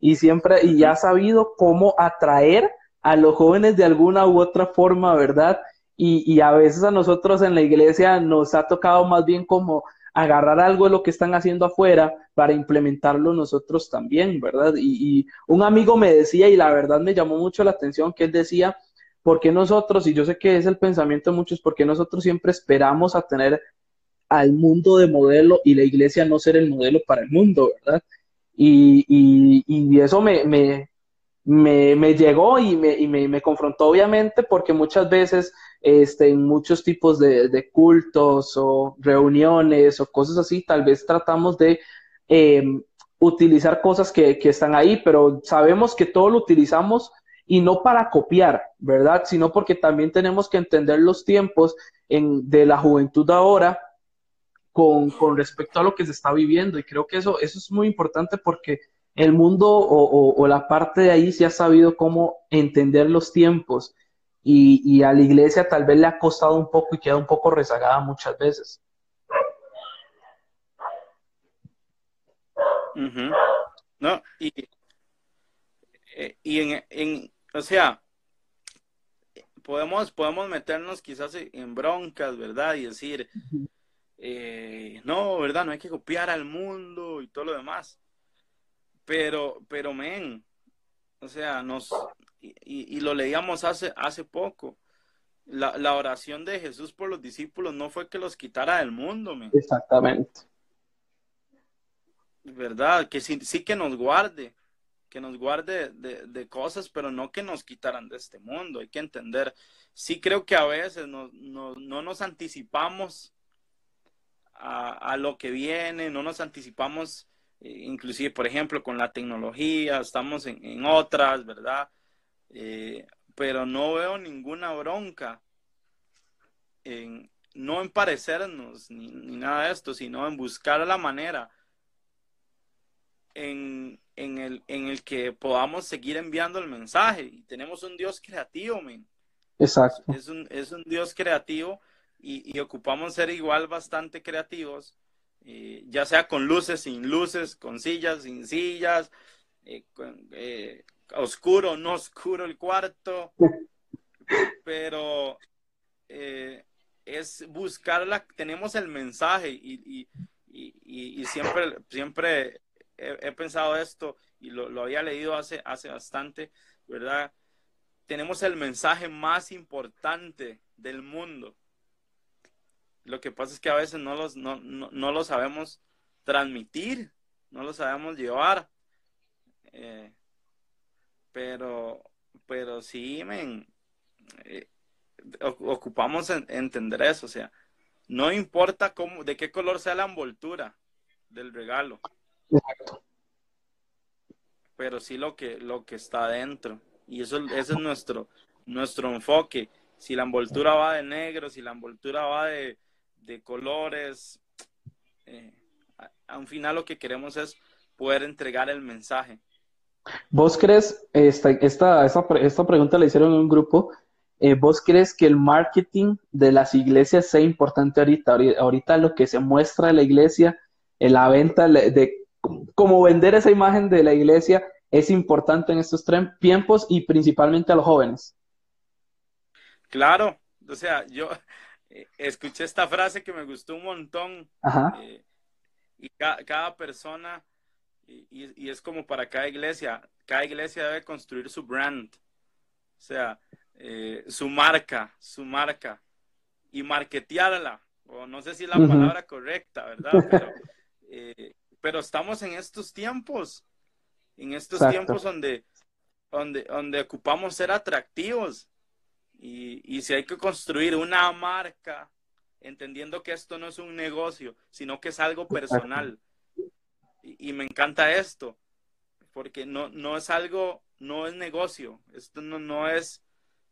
y siempre y ya ha sabido cómo atraer a los jóvenes de alguna u otra forma, ¿verdad? Y, y, a veces a nosotros en la iglesia nos ha tocado más bien como agarrar algo de lo que están haciendo afuera para implementarlo nosotros también, ¿verdad? Y, y un amigo me decía, y la verdad me llamó mucho la atención, que él decía, ¿por qué nosotros, y yo sé que es el pensamiento de muchos, ¿por qué nosotros siempre esperamos a tener al mundo de modelo y la iglesia no ser el modelo para el mundo, ¿verdad? Y, y, eso me, me, me, llegó y, me, y me, confrontó obviamente porque muchas veces este, en muchos tipos de, cultos o reuniones o cosas así, tal vez tratamos de em, utilizar cosas que, que están ahí, pero sabemos que todo lo utilizamos y no para copiar, ¿verdad? Sino porque también tenemos que entender los tiempos en, de la juventud ahora con, con, respecto a lo que se está viviendo. Y creo que eso, eso es muy importante porque el mundo o, o, la parte de ahí se ha sabido cómo entender los tiempos y, y, a la iglesia tal vez le ha costado un poco y queda un poco rezagada muchas veces. No, y, eh, y en, en, o sea, podemos, podemos meternos quizás en broncas, ¿verdad? Y decir, eh, no, ¿verdad? No hay que copiar al mundo y todo lo demás. Pero, pero, men, o sea, nos, y, y, lo leíamos hace, hace poco, la, oración de Jesús por los discípulos no fue que los quitara del mundo, Exactamente. ¿Verdad? Que sí, sí que nos guarde, que nos guarde de, cosas, pero no que nos quitaran de este mundo. Hay que entender. Sí creo que a veces no, no, nos anticipamos a, lo que viene, no nos anticipamos, inclusive, por ejemplo, con la tecnología, estamos en, otras, ¿verdad? Eh, pero no veo ninguna bronca en no en parecernos ni, nada de esto, sino en buscar la manera en, el, en el que podamos seguir enviando el mensaje. Y tenemos un Dios creativo, men. Exacto. Es un, es un Dios creativo y, ocupamos ser igual bastante creativos, eh, ya sea con luces, sin luces, con sillas, sin sillas, eh, eh, oscuro, no oscuro el cuarto, pero eh, es buscarla, tenemos el mensaje y, siempre, siempre he, pensado esto y lo, había leído hace, hace bastante, ¿verdad? Tenemos el mensaje más importante del mundo. Lo que pasa es que a veces no, los, no, no, lo sabemos transmitir, no lo sabemos llevar. Eh, pero, pero sí, men, eh, ocupamos entender eso, o sea, no importa cómo, de qué color sea la envoltura del regalo. Exacto. Pero sí lo que, lo que está dentro. Y eso, ese es nuestro, nuestro enfoque. Si la envoltura va de negro, si la envoltura va de, colores, eh, a un final lo que queremos es poder entregar el mensaje. ¿Vos crees, esta, esta, esta, pregunta la hicieron en un grupo, eh, ¿vos crees que el marketing de las iglesias sea importante ahorita? Ahorita lo que se muestra de la iglesia, en la venta de cómo vender esa imagen de la iglesia es importante en estos tiempos y principalmente a los jóvenes. Claro, o sea, yo eh, escuché esta frase que me gustó un montón eh, y cada persona y, es como para cada iglesia, cada iglesia debe construir su brand, o sea, eh, su marca, su marca, y marketearla, o no sé si es la palabra correcta, ¿verdad? Eh, pero, estamos en estos tiempos, en estos tiempos donde, donde, donde ocupamos ser atractivos, y, y si hay que construir una marca, entendiendo que esto no es un negocio, sino que es algo personal. Y, me encanta esto, porque no, no es algo, no es negocio, esto no, no es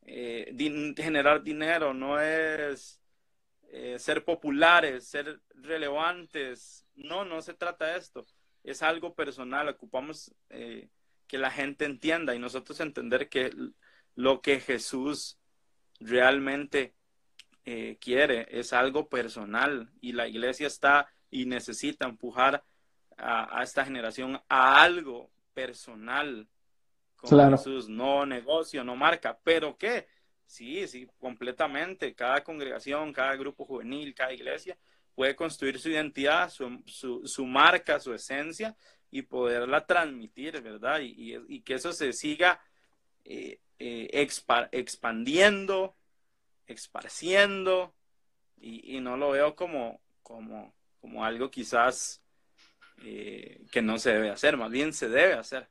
eh, generar dinero, no es eh, ser populares, ser relevantes, no, no se trata de esto, es algo personal, ocupamos eh, que la gente entienda y nosotros entender que lo que Jesús realmente quiere es algo personal y la iglesia está y necesita empujar a, esta generación a algo personal con Jesús, no negocio, no marca, pero ¿qué? Sí, sí, completamente. Cada congregación, cada grupo juvenil, cada iglesia puede construir su identidad, su, su, marca, su esencia y poderla transmitir, ¿verdad? Y, que eso se siga eh, eh, expandiendo, esparciendo, y, y, no lo veo como, como, como algo quizás eh, que no se debe hacer, más bien se debe hacer.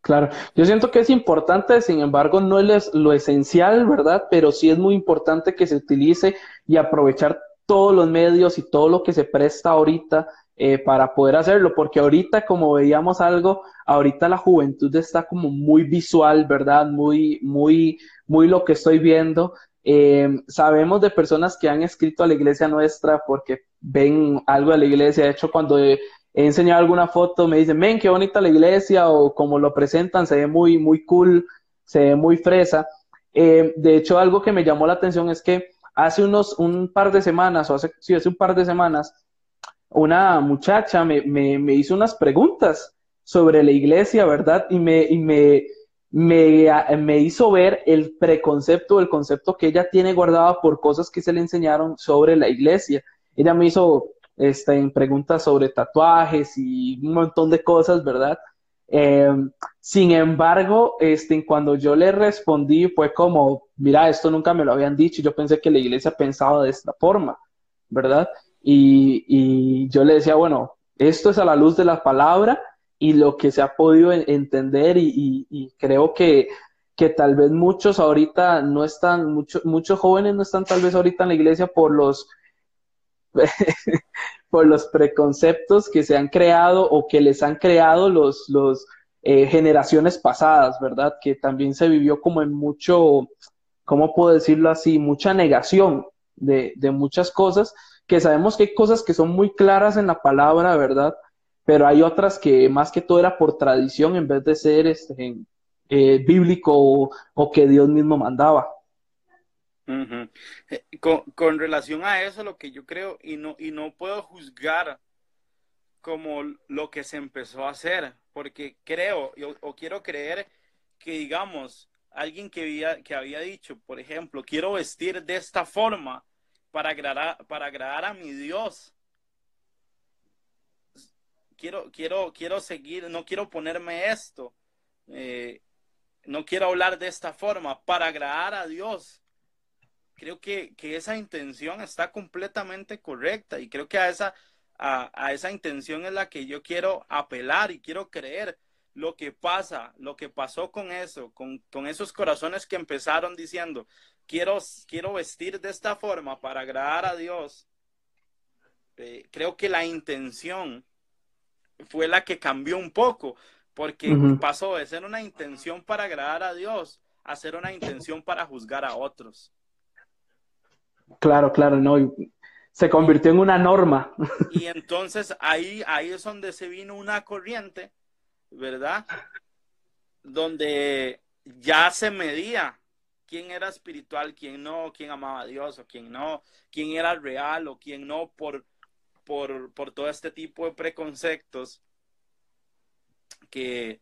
Claro, yo siento que es importante, sin embargo, no es lo esencial, ¿verdad? Pero sí es muy importante que se utilice y aprovechar todos los medios y todo lo que se presta ahorita eh, para poder hacerlo, porque ahorita, como veíamos algo, ahorita la juventud está como muy visual, ¿verdad? Muy, muy, muy lo que estoy viendo. Eh, sabemos de personas que han escrito a la iglesia nuestra porque ven algo de la iglesia. De hecho, cuando he enseñado alguna foto, me dicen, ven, qué bonita la iglesia, o como lo presentan, se ve muy, muy cool, se ve muy fresa. Eh, de hecho, algo que me llamó la atención es que hace unos, un par de semanas, o hace, sí, hace un par de semanas, una muchacha me, me, hizo unas preguntas sobre la iglesia, ¿verdad? Y me, y me, me, me, hizo ver el preconcepto, el concepto que ella tiene guardado por cosas que se le enseñaron sobre la iglesia. Ella me hizo este, preguntas sobre tatuajes y un montón de cosas, ¿verdad? Eh, sin embargo, este, cuando yo le respondí fue como, mira, esto nunca me lo habían dicho, yo pensé que la iglesia pensaba de esta forma, ¿verdad? Y, yo le decía, bueno, esto es a la luz de la palabra y lo que se ha podido entender y, creo que, que, tal vez muchos ahorita no están, muchos muchos jóvenes no están tal vez ahorita en la iglesia por los por los preconceptos que se han creado o que les han creado los, los eh, generaciones pasadas, ¿verdad? Que también se vivió como en mucho, ¿cómo puedo decirlo así? Mucha negación de, de muchas cosas, que sabemos que hay cosas que son muy claras en la palabra, ¿verdad? Pero hay otras que más que todo era por tradición en vez de ser este, eh, bíblico o, que Dios mismo mandaba. Eh, con, con, relación a eso, lo que yo creo, y no, y no puedo juzgar como lo que se empezó a hacer, porque creo o, quiero creer que, digamos, alguien que había, que había dicho, por ejemplo, quiero vestir de esta forma para agradar, para agradar a mi Dios. Quiero, quiero, quiero seguir, no quiero ponerme esto, eh, no quiero hablar de esta forma para agradar a Dios creo que, esa intención está completamente correcta y creo que a esa, a, esa intención es la que yo quiero apelar y quiero creer lo que pasa, lo que pasó con eso, con, esos corazones que empezaron diciendo, quiero, quiero vestir de esta forma para agradar a Dios. Eh, creo que la intención fue la que cambió un poco, porque pasó de ser una intención para agradar a Dios a ser una intención para juzgar a otros. Claro, claro, no. Se convirtió en una norma. Y entonces ahí, ahí es donde se vino una corriente, ¿verdad? Donde ya se medía quién era espiritual, quién no, quién amaba a Dios o quién no, quién era real o quién no, por, por, por todo este tipo de preconceptos que,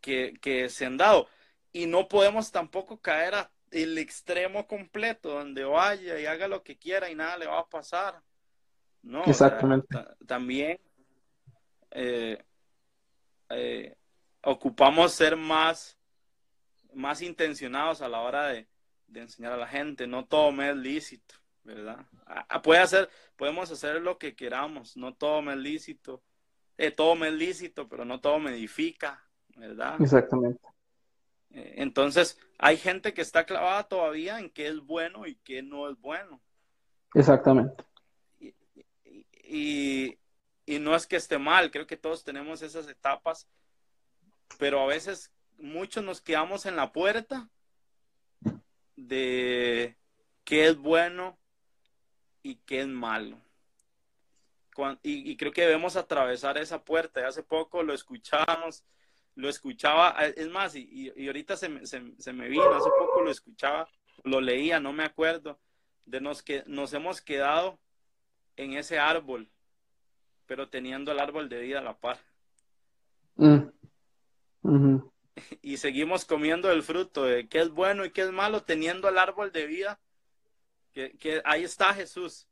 que, que se han dado. Y no podemos tampoco caer a el extremo completo, donde vaya y haga lo que quiera y nada le va a pasar. No, Exactamente. también eh, eh, ocupamos ser más, más intencionados a la hora de, enseñar a la gente. No todo me es lícito, ¿verdad? puede hacer, podemos hacer lo que queramos, no todo me es lícito. Eh, todo me es lícito, pero no todo me edifica, ¿verdad? Exactamente. Eh, entonces, hay gente que está clavada todavía en qué es bueno y qué no es bueno. Exactamente. Y, no es que esté mal, creo que todos tenemos esas etapas, pero a veces muchos nos quedamos en la puerta de qué es bueno y qué es malo. y, creo que debemos atravesar esa puerta. Hace poco lo escuchamos lo escuchaba, eh, es más, y, y ahorita se me, se, me, vino, hace poco lo escuchaba, lo leía, no me acuerdo, de nos que nos hemos quedado en ese árbol, pero teniendo el árbol de vida a la par. Mm. Y seguimos comiendo el fruto de qué es bueno y qué es malo, teniendo el árbol de vida, que, que ahí está Jesús.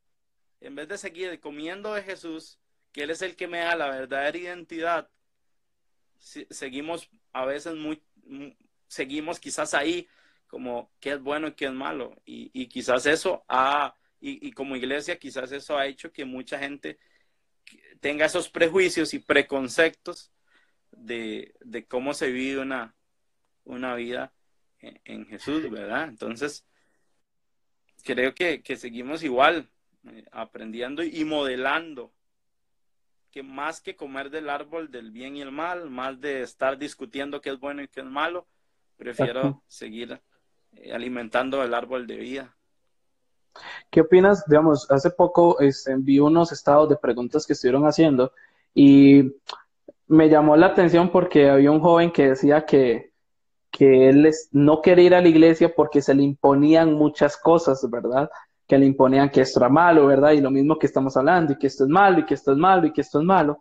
En vez de seguir comiendo de Jesús, que Él es el que me da la verdadera identidad, seguimos a veces muy, seguimos quizás ahí como qué es bueno y qué es malo. Y, quizás eso ha, y, como iglesia, quizás eso ha hecho que mucha gente tenga esos prejuicios y preconceptos de, cómo se vive una, una vida en, Jesús, ¿verdad? Entonces, creo que, seguimos igual, eh, aprendiendo y modelando que más que comer del árbol del bien y el mal, más de estar discutiendo qué es bueno y qué es malo, prefiero seguir eh, alimentando el árbol de vida. ¿Qué opinas? Digamos, hace poco este, vi unos estados de preguntas que estuvieron haciendo y me llamó la atención porque había un joven que decía que, que él no quería ir a la iglesia porque se le imponían muchas cosas, ¿verdad? que le imponían que esto era malo, ¿verdad? Y lo mismo que estamos hablando, y que esto es malo, y que esto es malo, y que esto es malo.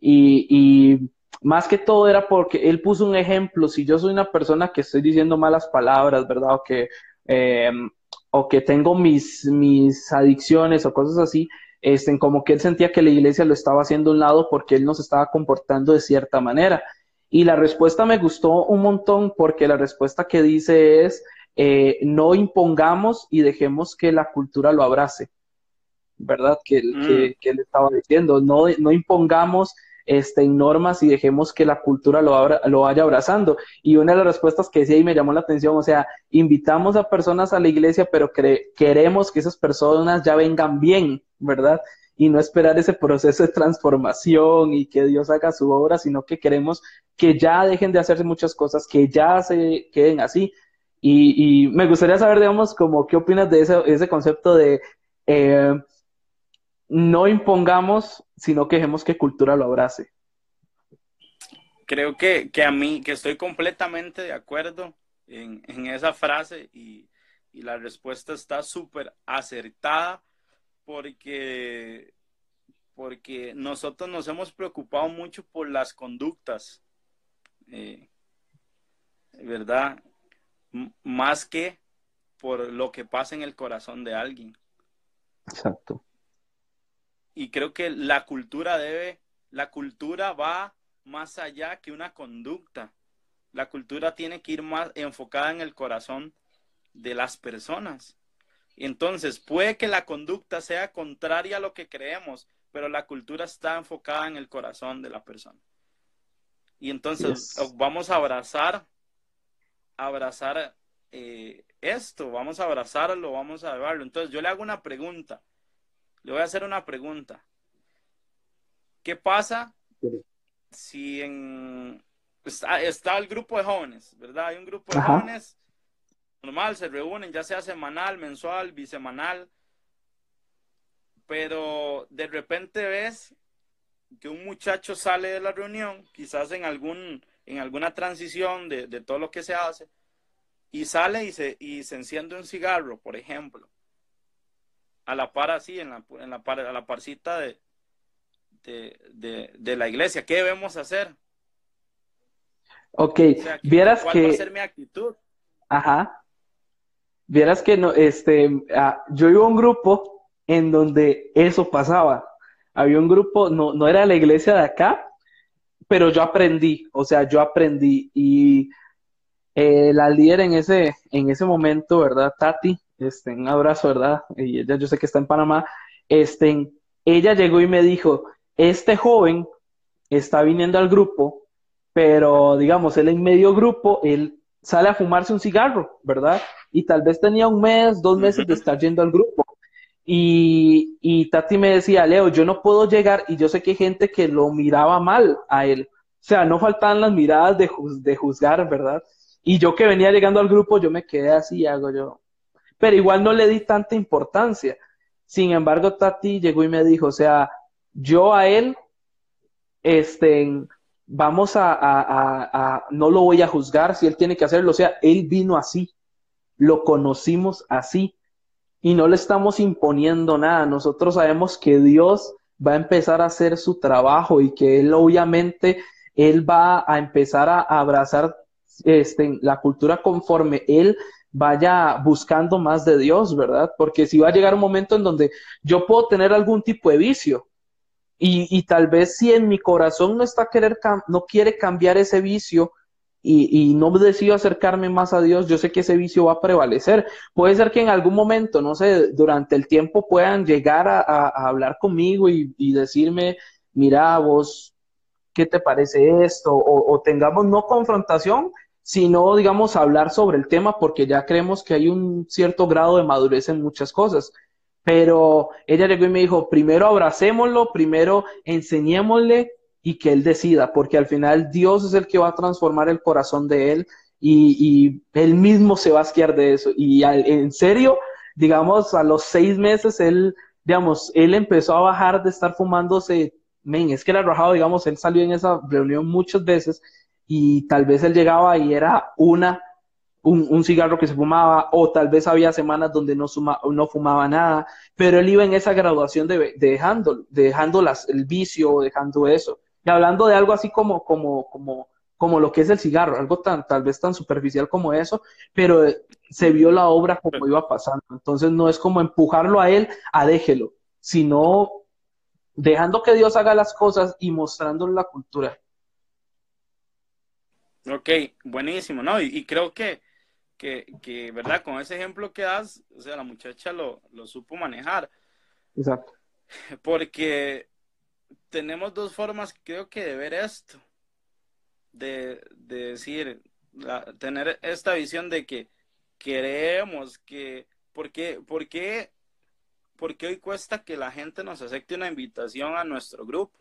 Y, más que todo era porque él puso un ejemplo, si yo soy una persona que estoy diciendo malas palabras, ¿verdad? O que, em, o que tengo mis, mis adicciones o cosas así, este, como que él sentía que la iglesia lo estaba haciendo a un lado porque él no se estaba comportando de cierta manera. Y la respuesta me gustó un montón porque la respuesta que dice es eh, no impongamos y dejemos que la cultura lo abrace, ¿verdad? Que, mm. que, que, le estaba diciendo, no, no impongamos este, normas y dejemos que la cultura lo, lo vaya abrazando. Y una de las respuestas que decía y me llamó la atención, o sea, invitamos a personas a la iglesia, pero queremos que esas personas ya vengan bien, ¿verdad? Y no esperar ese proceso de transformación y que Dios haga su obra, sino que queremos que ya dejen de hacerse muchas cosas, que ya se queden así. Y, me gustaría saber, digamos, como qué opinas de ese, ese concepto de eh, no impongamos, sino que dejemos que cultura lo abrace. Creo que, a mí, que estoy completamente de acuerdo en, esa frase y, la respuesta está súper acertada porque, porque nosotros nos hemos preocupado mucho por las conductas, eh, ¿verdad? más que por lo que pasa en el corazón de alguien. Exacto y creo que la cultura debe, la cultura va más allá que una conducta. La cultura tiene que ir más enfocada en el corazón de las personas. Entonces, puede que la conducta sea contraria a lo que creemos, pero la cultura está enfocada en el corazón de la persona. Y entonces vamos a abrazar, abrazar eh, esto, vamos a abrazarlo, vamos a llevarlo. Entonces, yo le hago una pregunta. Le voy a hacer una pregunta. ¿Qué pasa si en está, el grupo de jóvenes, ¿verdad? Hay un grupo de jóvenes normal, se reúnen ya sea semanal, mensual, bisemanal, pero de repente ves que un muchacho sale de la reunión, quizás en algún en alguna transición de, de todo lo que se hace, y sale y se, y se enciende un cigarro, por ejemplo a la par así, en la, en la par, a la parcita de, de, la iglesia. ¿Qué debemos hacer? Ok, vieras que... Va a ser mi actitud? Ajá. Vieras que no, este, ah, yo iba a un grupo en donde eso pasaba. Había un grupo, no, no era la iglesia de acá, pero yo aprendí, o sea, yo aprendí y eh, la líder en ese, en ese momento, ¿verdad? Tati, este, un abrazo, ¿verdad? Y ella yo sé que está en Panamá, este, ella llegó y me dijo, este joven está viniendo al grupo, pero digamos, él en medio grupo, él sale a fumarse un cigarro, ¿verdad? Y tal vez tenía un mes, dos meses de estar yendo al grupo. Y, y Tati me decía, Leo, yo no puedo llegar y yo sé que hay gente que lo miraba mal a él. O sea, no faltaban las miradas de, de juzgar, ¿verdad? Y yo que venía llegando al grupo, yo me quedé así, hago yo, pero igual no le di tanta importancia. Sin embargo, Tati llegó y me dijo, o sea, yo a él, este, vamos a, no lo voy a juzgar si él tiene que hacerlo, o sea, él vino así, lo conocimos así y no le estamos imponiendo nada. Nosotros sabemos que Dios va a empezar a hacer su trabajo y que él obviamente, él va a empezar a abrazar este, la cultura conforme él vaya buscando más de Dios, ¿verdad? Porque si va a llegar un momento en donde yo puedo tener algún tipo de vicio y, tal vez si en mi corazón no está querer no quiere cambiar ese vicio y, no decido acercarme más a Dios, yo sé que ese vicio va a prevalecer. Puede ser que en algún momento, no sé, durante el tiempo puedan llegar a, hablar conmigo y, decirme, mira, vos, ¿qué te parece esto? O, o tengamos no confrontación, sino, digamos, hablar sobre el tema porque ya creemos que hay un cierto grado de madurez en muchas cosas. Pero ella llegó y me dijo, primero abracémoslo, primero enseñémosle y que él decida, porque al final Dios es el que va a transformar el corazón de él y, él mismo se va a asquear de eso. Y en serio, digamos, a los seis meses él, digamos, él empezó a bajar de estar fumándose, men, es que era rajado, digamos, él salió en esa reunión muchas veces y tal vez él llegaba y era una, un, cigarro que se fumaba, o tal vez había semanas donde no, no fumaba nada, pero él iba en esa graduación de, dejando, dejando las, el vicio, dejando eso. Y hablando de algo así como, como, como, como lo que es el cigarro, algo tan, tal vez tan superficial como eso, pero se vio la obra como iba pasando. Entonces no es como empujarlo a él a déjelo, sino dejando que Dios haga las cosas y mostrándole la cultura. Ok, buenísimo, ¿no? Y, creo que, que, que, ¿verdad? Con ese ejemplo que das, o sea, la muchacha lo, lo supo manejar. Exacto. Porque tenemos dos formas, creo que, de ver esto. De, de decir, tener esta visión de que queremos que, ¿por qué, por qué, hoy cuesta que la gente nos acepte una invitación a nuestro grupo?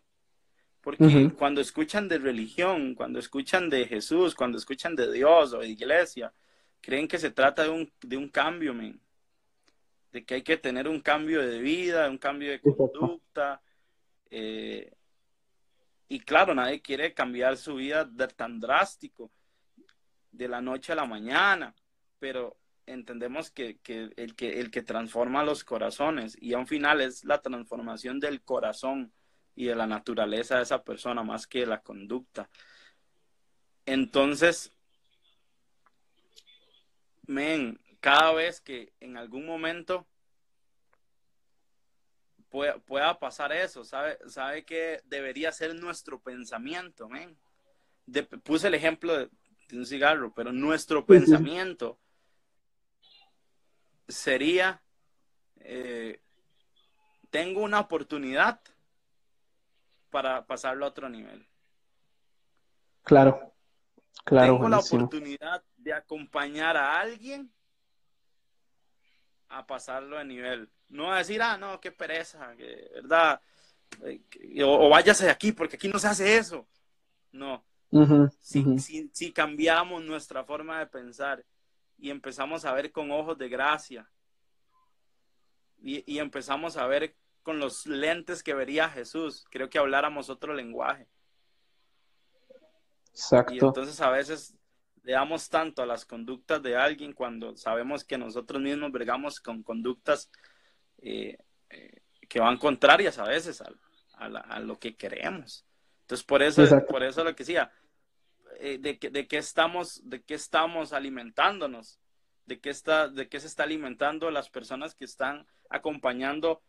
Porque cuando escuchan de religión, cuando escuchan de Jesús, cuando escuchan de Dios o de iglesia, creen que se trata de un, de un cambio, de que hay que tener un cambio de vida, un cambio de conducta. Eh, y claro, nadie quiere cambiar su vida de tan drástico de la noche a la mañana, pero entendemos que, el que el que transforma los corazones y a un final es la transformación del corazón y de la naturaleza de esa persona más que la conducta. Entonces, men, cada vez que en algún momento pueda, pasar eso, ¿sabe, sabe que debería ser nuestro pensamiento, men? puse el ejemplo de, un cigarro, pero nuestro pensamiento sería, eh, tengo una oportunidad para pasarlo a otro nivel. Claro, claro. Tengo la oportunidad de acompañar a alguien a pasarlo a nivel. No a decir, ah, no, qué pereza, que, ¿verdad? Eh, o, o, váyase de aquí, porque aquí no se hace eso. No, si, cambiamos nuestra forma de pensar y empezamos a ver con ojos de gracia y, empezamos a ver con los lentes que vería Jesús, creo que habláramos otro lenguaje. Exacto. Y entonces a veces le damos tanto a las conductas de alguien cuando sabemos que nosotros mismos vergamos con conductas eh, eh, que van contrarias a veces a, lo que queremos. Entonces, por eso, por eso lo que decía, eh, de, que, de qué estamos, de qué estamos alimentándonos, de qué está, de qué se está alimentando las personas que están acompañando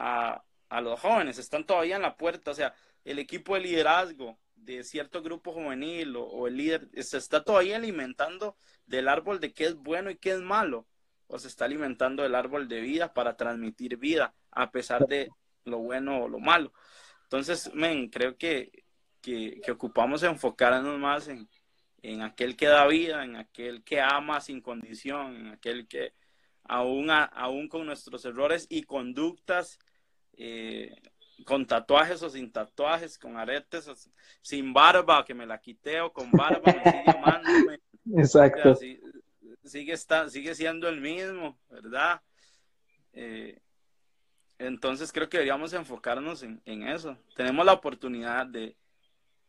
a, los jóvenes, están todavía en la puerta, o sea, el equipo de liderazgo de cierto grupo juvenil o, el líder se está todavía alimentando del árbol de qué es bueno y qué es malo, o se está alimentando del árbol de vida para transmitir vida a pesar de lo bueno o lo malo. Entonces, men, creo que que, ocupamos enfocarnos más en, en, aquel que da vida, en aquel que ama sin condición, en aquel que aún, aún con nuestros errores y conductas, eh, con tatuajes o sin tatuajes, con aretes, o sin barba, que me la quité o con barba, me sigue. Exacto. sigue, está, sigue siendo el mismo, ¿verdad? Eh, entonces creo que deberíamos enfocarnos en, en, eso. Tenemos la oportunidad de,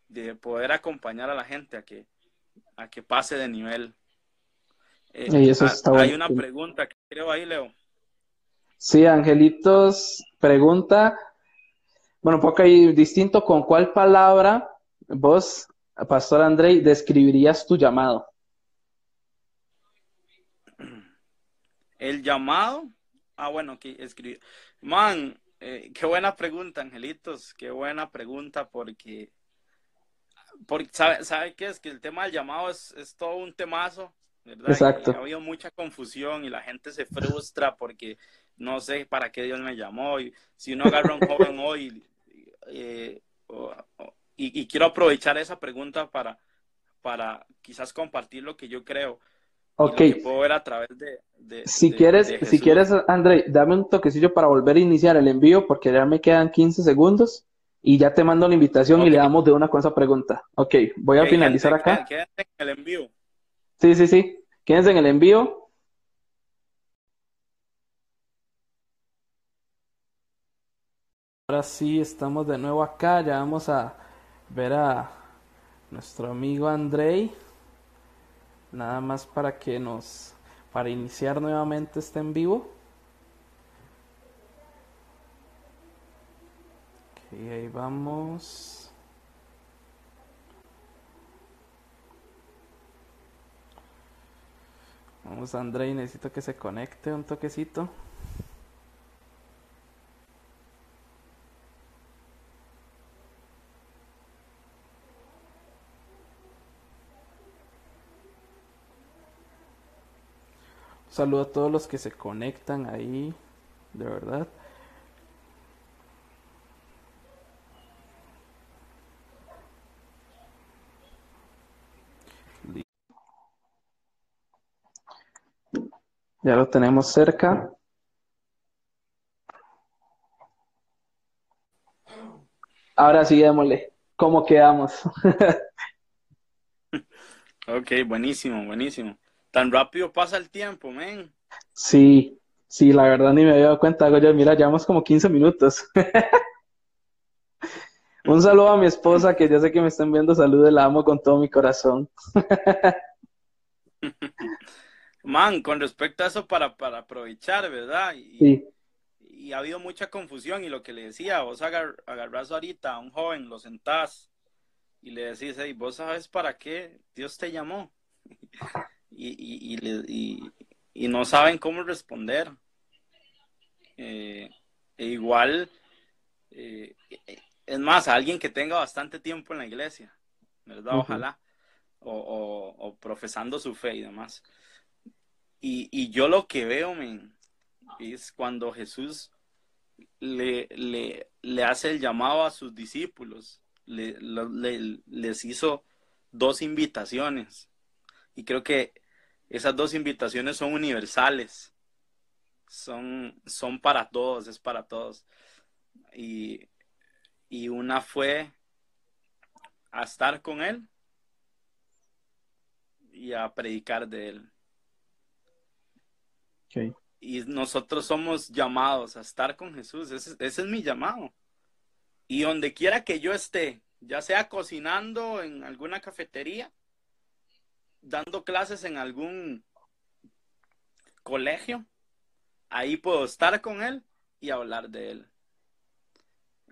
de poder acompañar a la gente a que, a que pase de nivel. Eh, eso hay una pregunta que creo ahí, Leo. Sí, Angelitos pregunta, bueno, un poco ahí distinto, ¿con cuál palabra vos, Pastor Andrei, describirías tu llamado? El llamado, ah, bueno, que escribir. Man, eh, qué buena pregunta, Angelitos, qué buena pregunta, porque porque sabe, sabe que es que el tema del llamado es, es todo un temazo, ¿verdad? Exacto. ha habido mucha confusión y la gente se frustra porque no sé para qué Dios me llamó. Y si uno agarra a un joven hoy, eh, y, quiero aprovechar esa pregunta para, para quizás compartir lo que yo creo. Ok. que puedo ver a través de. si, quieres, si quieres, André, dame un toquecillo para volver a iniciar el envío porque ya me quedan 15 segundos y ya te mando la invitación y le damos de una con esa pregunta. Ok, voy a finalizar acá. Quédense en el envío. Sí, sí, sí. Quédense en el envío. Ahora sí, estamos de nuevo acá. Ya vamos a ver a nuestro amigo Andrei. Nada más para que nos, para iniciar nuevamente este en vivo. Y ahí vamos. Vamos, Andrei, necesito que se conecte un toquecito. Saludo a todos los que se conectan ahí, de verdad. Ya lo tenemos cerca. Ahora sí, démosle. ¿Cómo quedamos? ok, buenísimo, buenísimo. Tan rápido pasa el tiempo, men. Sí, sí, la verdad ni me había dado cuenta. Hago yo, mira, llevamos como 15 minutos. Un saludo a mi esposa, que ya sé que me están viendo. Saludos, la amo con todo mi corazón. Man, con respecto a eso, para, para aprovechar, ¿verdad? Y, sí. y ha habido mucha confusión. Y lo que le decía, vos agar, agarras ahorita a un joven, lo sentás y le decís, hey, vos sabes para qué Dios te llamó. y, y, y, no saben cómo responder. Eh, e igual, eh, es más, alguien que tenga bastante tiempo en la iglesia, ¿verdad? Ojalá. O, o, o profesando su fe y demás. Y, y yo lo que veo, men, es cuando Jesús le, le, le, hace el llamado a sus discípulos, le, les hizo dos invitaciones. Y creo que esas dos invitaciones son universales, son, son para todos, es para todos. Y, y una fue a estar con Él y a predicar de Él. Y nosotros somos llamados a estar con Jesús. Ese, es mi llamado. Y donde quiera que yo esté, ya sea cocinando en alguna cafetería, dando clases en algún colegio, ahí puedo estar con Él y hablar de Él.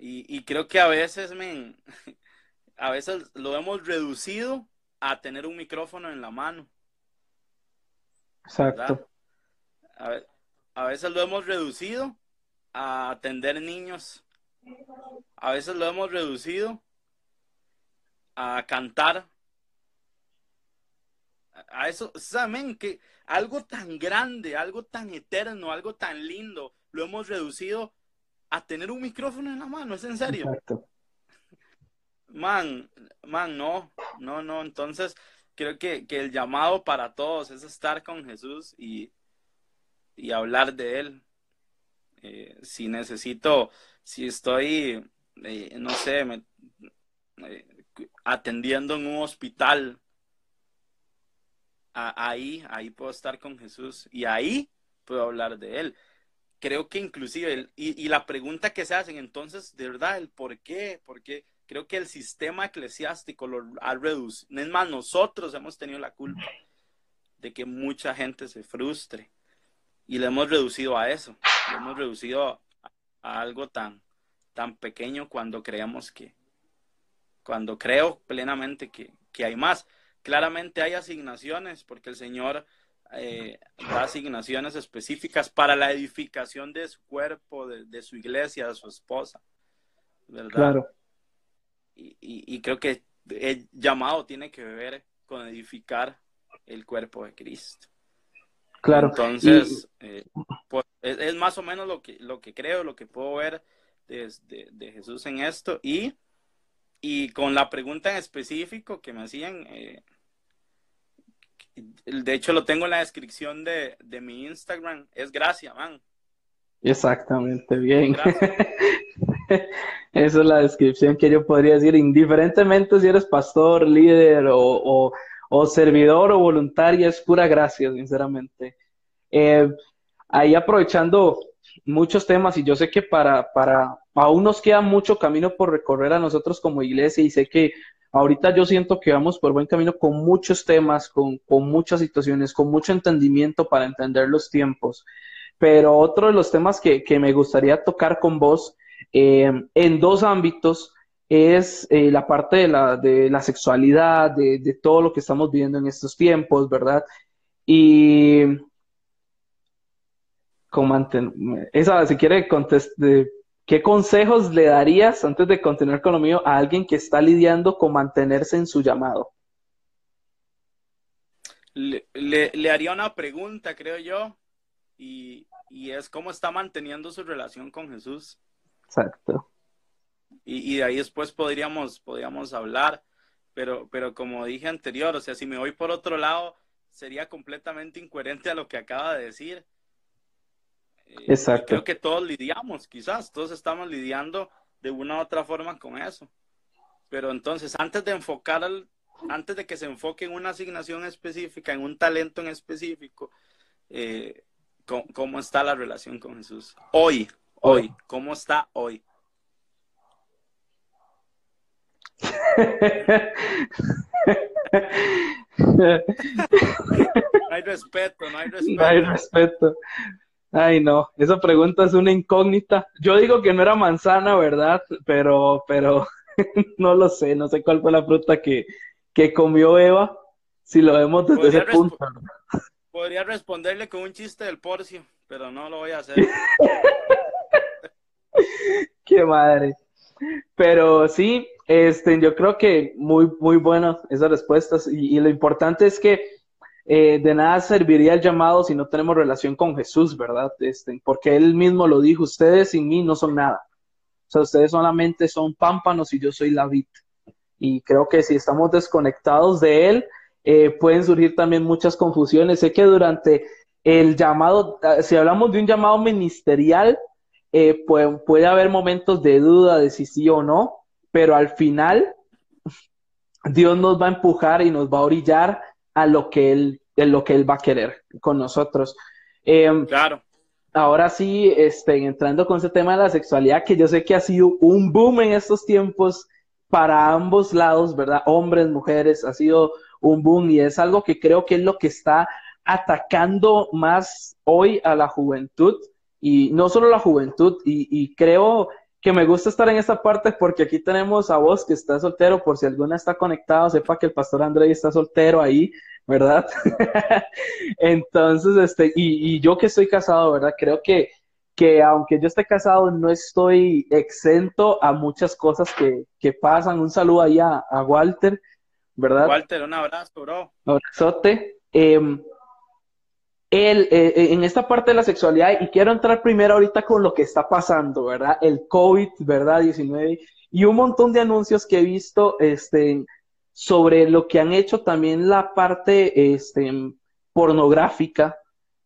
Y, creo que a veces, me a veces lo hemos reducido a tener un micrófono en la mano. Exacto a, veces lo hemos reducido a atender niños. A veces lo hemos reducido a cantar. A eso, ¿saben? Que algo tan grande, algo tan eterno, algo tan lindo, lo hemos reducido a tener un micrófono en la mano, ¿es en serio? Exacto. Man, man, no, no, no. Entonces, creo que, que el llamado para todos es estar con Jesús y, y hablar de él. Eh, si necesito, si estoy, eh, no sé, eh, atendiendo en un hospital, ahí, ahí puedo estar con Jesús y ahí puedo hablar de él. Creo que inclusive, y, la pregunta que se hacen entonces, de verdad, el por qué, porque creo que el sistema eclesiástico lo ha reducido. Es más, nosotros hemos tenido la culpa de que mucha gente se frustre y lo hemos reducido a eso, lo hemos reducido a, algo tan, tan pequeño cuando creemos que, cuando creo plenamente que, hay más. Claramente hay asignaciones, porque el Señor eh, da asignaciones específicas para la edificación de su cuerpo, de, su iglesia, de su esposa, ¿verdad? Claro. Y, y, creo que el llamado tiene que ver con edificar el cuerpo de Cristo. Claro. Entonces, eh, pues, es, más o menos lo que, lo que creo, lo que puedo ver desde de, Jesús en esto. Y, y con la pregunta en específico que me hacían, eh, de hecho lo tengo en la descripción de, mi Instagram, es gracia, man. Exactamente, bien. Esa es la descripción que yo podría decir, indiferentemente si eres pastor, líder o o servidor o voluntaria, es pura gracia, sinceramente. Eh, ahí aprovechando muchos temas y yo sé que para, para, aún nos queda mucho camino por recorrer a nosotros como iglesia y sé que ahorita yo siento que vamos por buen camino con muchos temas, con, muchas situaciones, con mucho entendimiento para entender los tiempos. Pero otro de los temas que, me gustaría tocar con vos eh, en dos ámbitos es eh, la parte de la, de la sexualidad, de, todo lo que estamos viviendo en estos tiempos, ¿verdad? Y esa, si quiere contestar, ¿qué consejos le darías antes de continuar con lo mío a alguien que está lidiando con mantenerse en su llamado? le, le, haría una pregunta, creo yo, y, y, es cómo está manteniendo su relación con Jesús. Exacto. Y, y de ahí después podríamos, podríamos hablar, pero, pero como dije anterior, o sea, si me voy por otro lado, sería completamente incoherente a lo que acaba de decir. Eh, Exacto. Creo que todos lidiamos, quizás, todos estamos lidiando de una u otra forma con eso. Pero entonces, antes de enfocar al, antes de que se enfoque en una asignación específica, en un talento en específico, eh, ¿cómo, está la relación con Jesús? Hoy, hoy, ¿cómo está hoy? no hay respeto, no hay respeto. No hay respeto. Ay, no, esa pregunta es una incógnita. Yo digo que no era manzana, ¿verdad? Pero, pero no lo sé, no sé cuál fue la fruta que, que comió Eva, si lo vemos desde ese punto. Podría responderle con un chiste del porcio, pero no lo voy a hacer. Qué madre. Pero sí, este, yo creo que muy, muy buenas esas respuestas y, lo importante es que eh, de nada serviría el llamado si no tenemos relación con Jesús, ¿verdad? Este, porque Él mismo lo dijo, ustedes sin mí no son nada. O sea, ustedes solamente son pámpanos y yo soy la vid. Y creo que si estamos desconectados de Él, eh, pueden surgir también muchas confusiones. Sé que durante el llamado, ah, si hablamos de un llamado ministerial, eh, puede, puede, haber momentos de duda de si sí o no, pero al final Dios nos va a empujar y nos va a orillar a lo que Él, lo que él va a querer con nosotros. Em, claro. Ahora sí, este, entrando con ese tema de la sexualidad, que yo sé que ha sido un boom en estos tiempos para ambos lados, ¿verdad? Hombres, mujeres, ha sido un boom y es algo que creo que es lo que está atacando más hoy a la juventud y no solo la juventud y, creo que me gusta estar en esta parte porque aquí tenemos a vos que está soltero, por si alguna está conectado, sepa que el pastor Andrés está soltero ahí, ¿verdad? Entonces, este, y, y, yo que estoy casado, ¿verdad? Creo que que aunque yo esté casado, no estoy exento a muchas cosas que, pasan. Un saludo ahí a, Walter, ¿verdad? Walter, un abrazo, bro. Un abrazote. Em, eh, eh, en esta parte de la sexualidad, y quiero entrar primero ahorita con lo que está pasando, ¿verdad? El COVID, ¿verdad? 19, y un montón de anuncios que he visto este, sobre lo que han hecho también la parte este, pornográfica,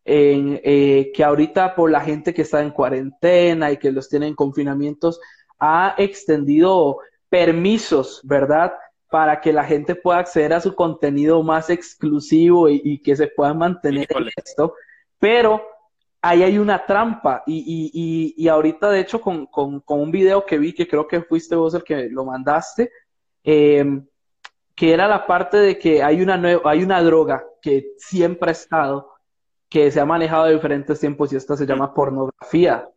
eh, que ahorita por la gente que está en cuarentena y que los tienen en confinamientos, ha extendido permisos, ¿verdad? Para que la gente pueda acceder a su contenido más exclusivo y, que se pueda mantener en esto. Pero ahí hay una trampa y, y, y ahorita de hecho con, con, con, un video que vi, que creo que fuiste vos el que lo mandaste, em, que era la parte de que hay una, hay una droga que siempre ha estado, que se ha manejado de diferentes tiempos y esta se llama pornografía,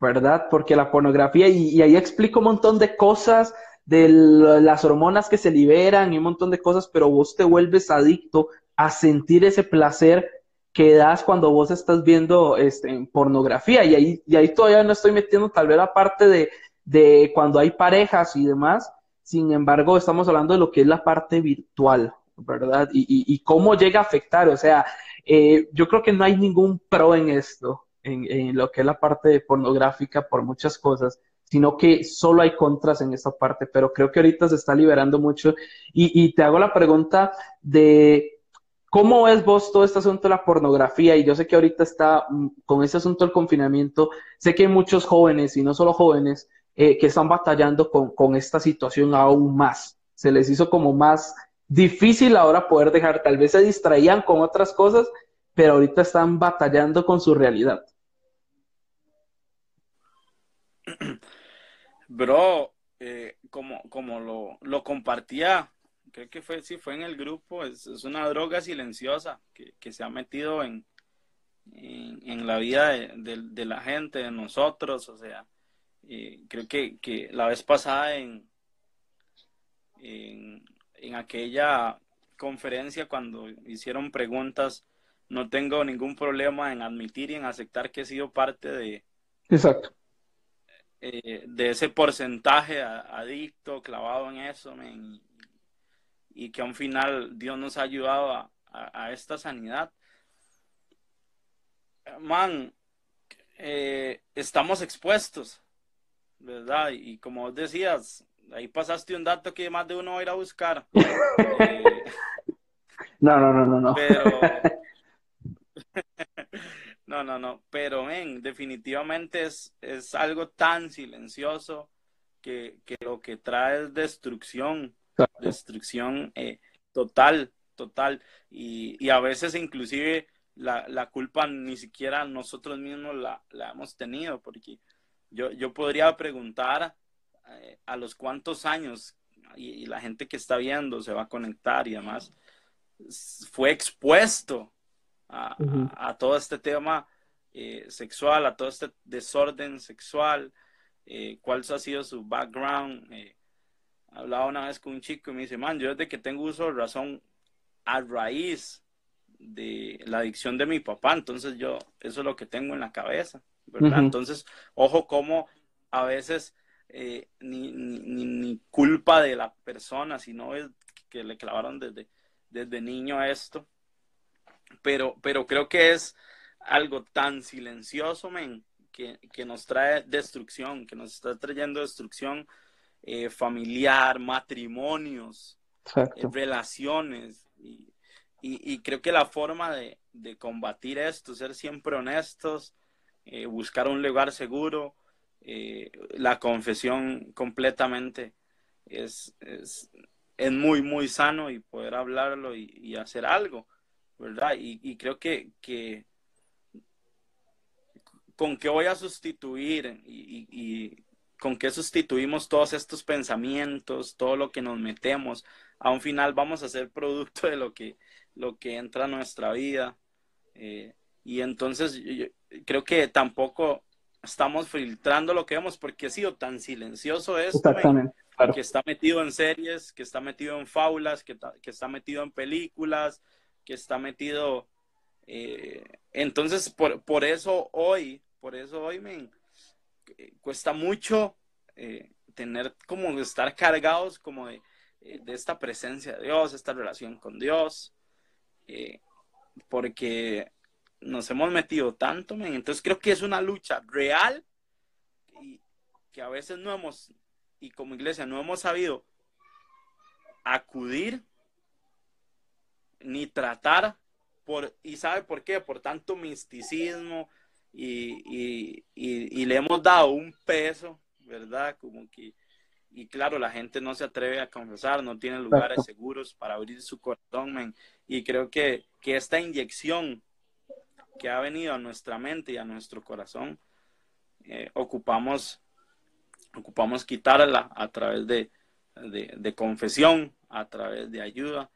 ¿verdad? Porque la pornografía, y, ahí explico un montón de cosas, de las hormonas que se liberan y un montón de cosas, pero vos te vuelves adicto a sentir ese placer que das cuando vos estás viendo este, pornografía. Y ahí, y ahí todavía no estoy metiendo tal vez la parte de, de cuando hay parejas y demás. Sin embargo, estamos hablando de lo que es la parte virtual, ¿verdad? Y, y, y cómo llega a afectar. O sea, eh, yo creo que no hay ningún pro en esto, en, lo que es la parte pornográfica por muchas cosas, sino que solo hay contras en esta parte, pero creo que ahorita se está liberando mucho. Y, te hago la pregunta de cómo ves vos todo este asunto de la pornografía, y yo sé que ahorita está mm, con ese asunto del confinamiento, sé que hay muchos jóvenes, y no solo jóvenes, eh, que están batallando con, con esta situación aún más. Se les hizo como más difícil ahora poder dejar, tal vez se distraían con otras cosas, pero ahorita están batallando con su realidad. Bro, eh, como, como lo, lo, compartía, creo que fue, sí, fue en el grupo, es, una droga silenciosa que, que, se ha metido en, en, la vida de, la gente, de nosotros, o sea, eh, creo que, que la vez pasada en, en en aquella conferencia cuando hicieron preguntas, no tengo ningún problema en admitir y en aceptar que he sido parte de, Exacto. Eh, de ese porcentaje adicto, clavado en eso, y que a un final Dios nos ha ayudado a, a, esta sanidad. Man, eh, estamos expuestos, ¿verdad? Y, como vos decías, ahí pasaste un dato que más de uno va a ir a buscar. Eh, no, no, no, no, no. Pero... no, no, no. Pero, men, definitivamente es, es algo tan silencioso que, que lo que trae es destrucción. Destrucción eh, total, total. Y, y, a veces inclusive la, la, culpa ni siquiera nosotros mismos la, la hemos tenido, porque yo, yo podría preguntar eh, a los cuantos años y, la gente que está viendo se va a conectar y demás, fue expuesto a, a, todo este tema eh, sexual, a todo este desorden sexual, eh, cuál ha sido su background. Eh, hablaba una vez con un chico y me dice, man, yo desde que tengo uso de razón a raíz de la adicción de mi papá, entonces yo, eso es lo que tengo en la cabeza, ¿verdad? Entonces, ojo como a veces eh, ni, ni, ni, culpa de la persona, sino es que le clavaron desde, desde niño esto. Pero, pero creo que es algo tan silencioso, men, que, que nos trae destrucción, que nos está trayendo destrucción eh, familiar, matrimonios, eh, relaciones. Y, y, creo que la forma de, de combatir esto, ser siempre honestos, eh, buscar un lugar seguro, la confesión completamente es, es, es, muy, muy sano y poder hablarlo y, y hacer algo, ¿verdad? Y, y creo que, que, con qué voy a sustituir y, y, con qué sustituimos todos estos pensamientos, todo lo que nos metemos. A un final vamos a ser producto de lo que, lo que entra a nuestra vida. Eh, y entonces creo que tampoco estamos filtrando lo que vemos porque ha sido tan silencioso esto. Que está metido en series, que está metido en fábulas, que, que está metido en películas, que está metido... Eh, entonces, por, por eso hoy por eso hoy me cuesta mucho eh, tener como estar cargados como de, eh, de, esta presencia de Dios, esta relación con Dios, eh, porque nos hemos metido tanto, entonces creo que es una lucha real y que a veces no hemos, y como iglesia no hemos sabido acudir ni tratar por, y sabe por qué, por tanto misticismo, y, y, le hemos dado un peso, ¿verdad? Como que, y claro, la gente no se atreve a confesar, no tiene lugares seguros para abrir su corazón, y creo que, que esta inyección que ha venido a nuestra mente y a nuestro corazón, eh, ocupamos, ocupamos quitarla a través de, de, confesión, a través de ayuda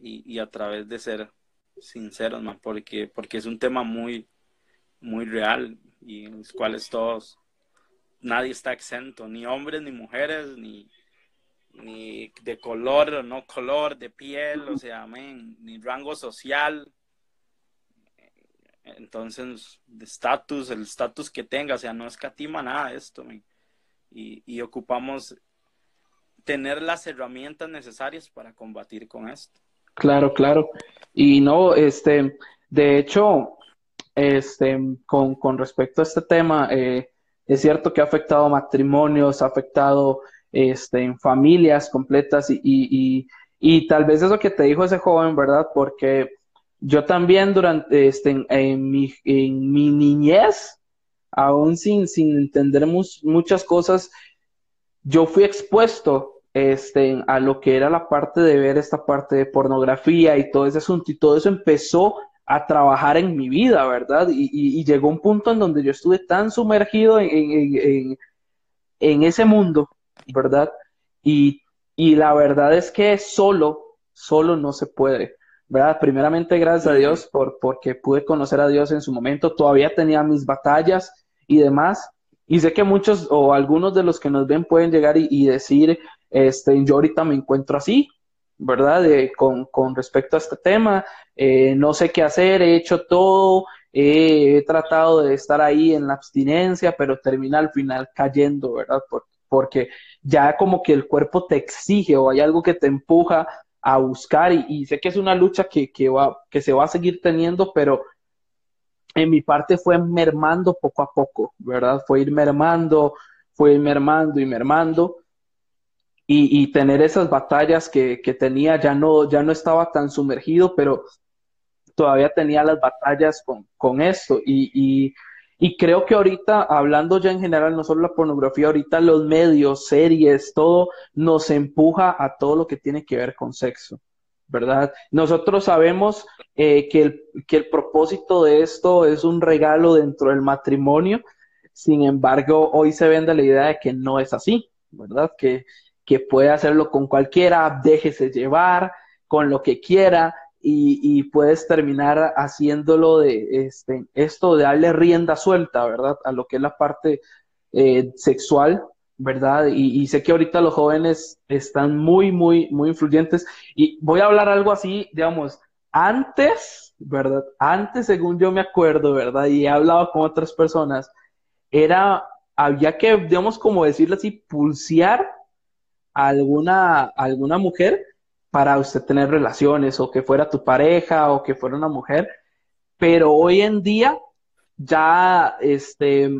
y, y, a través de ser sinceros, man, porque, porque es un tema muy, muy real y en los cuales todos, nadie está exento, ni hombres, ni mujeres, ni, ni de color o no color, de piel, o sea, ni rango social. Entonces, de estatus, el estatus que tenga, o sea, no escatima nada esto, Y, y ocupamos tener las herramientas necesarias para combatir con esto. Claro, claro. Y no, este, de hecho, este, con, con respecto a este tema, eh, es cierto que ha afectado matrimonios, ha afectado este, en familias completas y, y, y, tal vez eso que te dijo ese joven, ¿verdad? Porque yo también durante, este, en, mi, en mi niñez, aún sin, sin entender muchas cosas, yo fui expuesto este, a lo que era la parte de ver esta parte de pornografía y todo ese asunto, y todo eso empezó a trabajar en mi vida, ¿verdad? Y, llegó un punto en donde yo estuve tan sumergido en, ese mundo, ¿verdad? Y, la verdad es que solo, solo no se puede, ¿verdad? Primeramente, gracias a Dios por, porque pude conocer a Dios en su momento, todavía tenía mis batallas y demás. Y sé que muchos o algunos de los que nos ven pueden llegar y, y decir, este, yo ahorita me encuentro así, ¿verdad? con, con, respecto a este tema. Eh, no sé qué hacer, he hecho todo, he tratado de estar ahí en la abstinencia, pero termina al final cayendo, ¿verdad? porque ya como que el cuerpo te exige o hay algo que te empuja a buscar y, sé que es una lucha que, que, va, que se va a seguir teniendo, pero en mi parte fue mermando poco a poco, ¿verdad? Fue ir mermando, fue ir mermando y mermando. Y, tener esas batallas que, que, tenía, ya no, ya no estaba tan sumergido, pero todavía tenía las batallas con, con esto. Y, y, y, creo que ahorita, hablando ya en general, no solo la pornografía, ahorita los medios, series, todo nos empuja a todo lo que tiene que ver con sexo. ¿verdad? Nosotros sabemos eh, que, el, que el propósito de esto es un regalo dentro del matrimonio, sin embargo, hoy se vende la idea de que no es así, ¿verdad? Que, que puede hacerlo con cualquiera, déjese llevar, con lo que quiera, y, y, puedes terminar haciéndolo de este, esto de darle rienda suelta, ¿verdad? A lo que es la parte eh, sexual ¿verdad? Y, sé que ahorita los jóvenes están muy, muy, muy influyentes. Y voy a hablar algo así, digamos, antes, ¿verdad? Antes, según yo me acuerdo, ¿verdad? Y he hablado con otras personas, era, había que, digamos, como decirlo así, pulsear alguna, alguna mujer para usted tener relaciones, o que fuera tu pareja, o que fuera una mujer. Pero hoy en día, ya, este,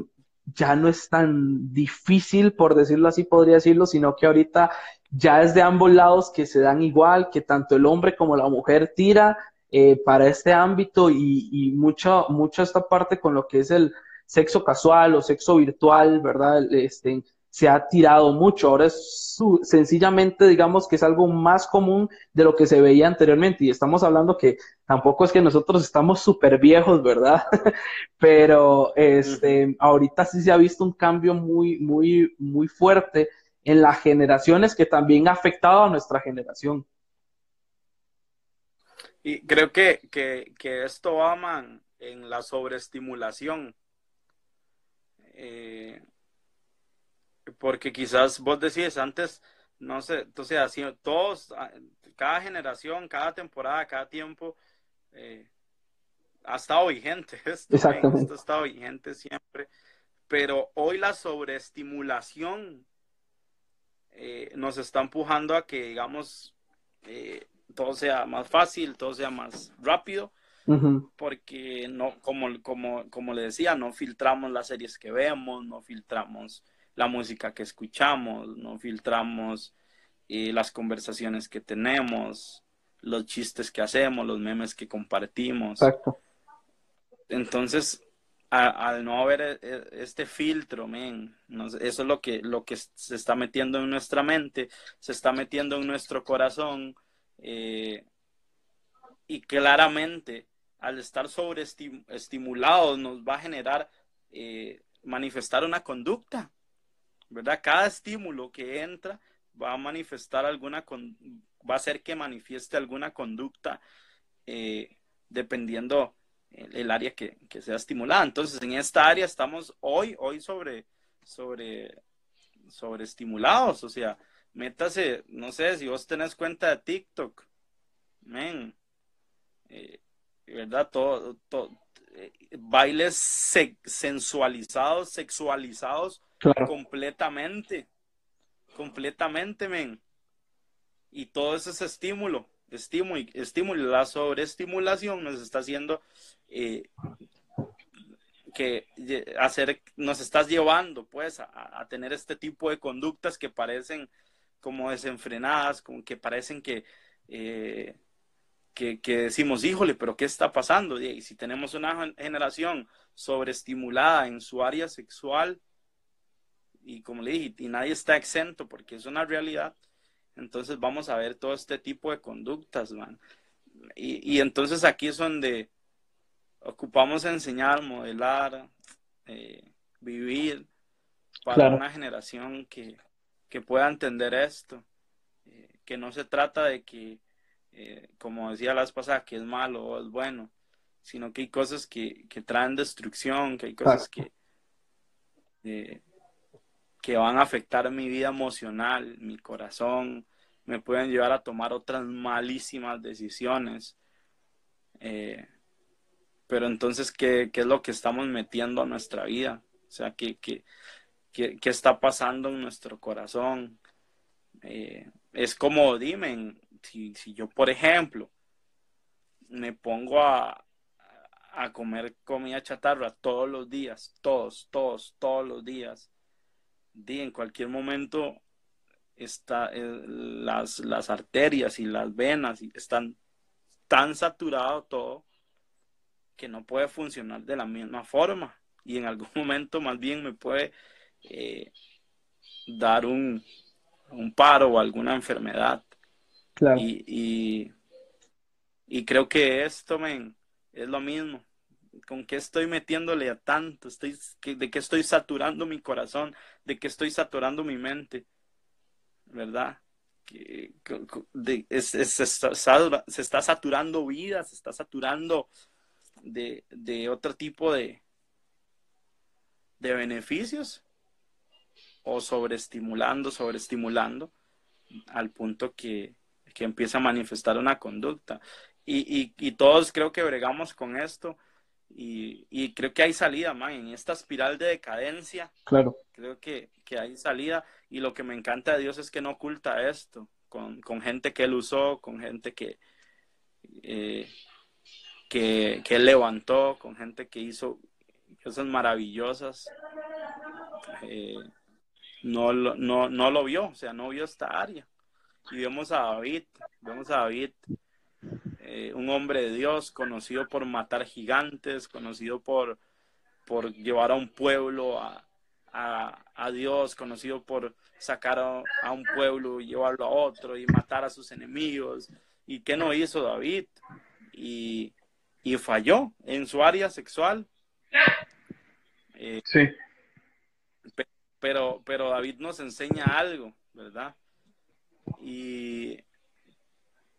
ya no es tan difícil, por decirlo así, podría decirlo, sino que ahorita ya es de ambos lados que se dan igual, que tanto el hombre como la mujer tira eh, para este ámbito y, y mucho, mucho esta parte con lo que es el sexo casual o sexo virtual, ¿verdad? Este, se ha tirado mucho. Ahora es sencillamente, digamos, que es algo más común de lo que se veía anteriormente. Y estamos hablando que tampoco es que nosotros estamos súper viejos, ¿verdad? Pero este, ahorita sí se ha visto un cambio muy, muy, muy fuerte en las generaciones que también ha afectado a nuestra generación. Y creo que, que, que esto aman en la sobreestimulación. Eh, porque quizás vos decís antes, no sé, entonces así, todos, ah, cada generación, cada temporada, cada tiempo, eh, ha estado vigente esto, esto ha estado vigente siempre, pero hoy la sobreestimulación eh, nos está empujando a que, digamos, eh, todo sea más fácil, todo sea más rápido, porque no, como, como, como le decía, no filtramos las series que vemos, no filtramos la música que escuchamos, no filtramos eh, las conversaciones que tenemos, los chistes que hacemos, los memes que compartimos. Exacto. Entonces, al no haber eh, eh, este filtro, men, eso es lo que, lo que se está metiendo en nuestra mente, se está metiendo en nuestro corazón y claramente al estar sobreestimulados nos va a generar manifestar una conducta. ¿Verdad? Cada estímulo que entra va a manifestar alguna, va a hacer que manifieste alguna conducta eh, dependiendo el, área que, sea estimulada. Entonces, en esta área estamos hoy, hoy sobre, sobre, sobre estimulados, o sea, métase, no sé, si vos tenés cuenta de TikTok, men, eh, ¿verdad? Todo eh, bailes sensualizados, sexualizados Completamente. Completamente, men. Y todo eso es estímulo. Estímulo, estímulo. La sobreestimulación nos está haciendo eh, que hacer, nos estás llevando, pues, a, tener este tipo de conductas que parecen como desenfrenadas, como que parecen que, eh, que, que, decimos, híjole, pero ¿qué está pasando? Y si tenemos una generación sobreestimulada en su área sexual, y como le dije, y nadie está exento porque es una realidad, entonces vamos a ver todo este tipo de conductas, man. Y, entonces aquí es donde ocupamos enseñar, modelar, eh, vivir para una generación que, pueda entender esto, eh, que no se trata de que, eh, como decía las pasadas, que es malo o es bueno, sino que hay cosas que, traen destrucción, que hay cosas que que van a afectar mi vida emocional, mi corazón, me pueden llevar a tomar otras malísimas decisiones. Eh, pero entonces, ¿qué, es lo que estamos metiendo a nuestra vida? O sea, ¿qué, qué, está pasando en nuestro corazón? Eh, es como, dime, si, si yo, por ejemplo, me pongo a, a comer comida chatarra todos los días, todos, todos, todos los días, y en cualquier momento está, eh, las, las arterias y las venas están tan saturado todo que no puede funcionar de la misma forma y en algún momento más bien me puede eh, dar un, un, paro o alguna enfermedad. Y, y, creo que esto men, es lo mismo. ¿Con qué estoy metiéndole a tanto? Estoy, ¿De qué estoy saturando mi corazón? ¿De qué estoy saturando mi mente? ¿Verdad? Se está saturando vida, se está saturando de, de otro tipo de, de beneficios o sobreestimulando, sobreestimulando al punto que, que empieza a manifestar una conducta. Y, y, todos creo que bregamos con esto y, y creo que hay salida, man, en esta espiral de decadencia. Claro. Creo que, que, hay salida y lo que me encanta de Dios es que no oculta esto con, con gente que él usó, con gente que, eh, que, que él levantó, con gente que hizo cosas maravillosas. Eh, no, no, no lo vio, o sea, no vio esta área. Y vemos a David, vemos a David, eh, un hombre de Dios, conocido por matar gigantes, conocido por, por llevar a un pueblo a, a, Dios, conocido por sacar a, un pueblo y llevarlo a otro y matar a sus enemigos. ¿Y qué no hizo David? Y, y falló en su área sexual. Eh, sí. Pero, pero David nos enseña algo, ¿verdad? Y,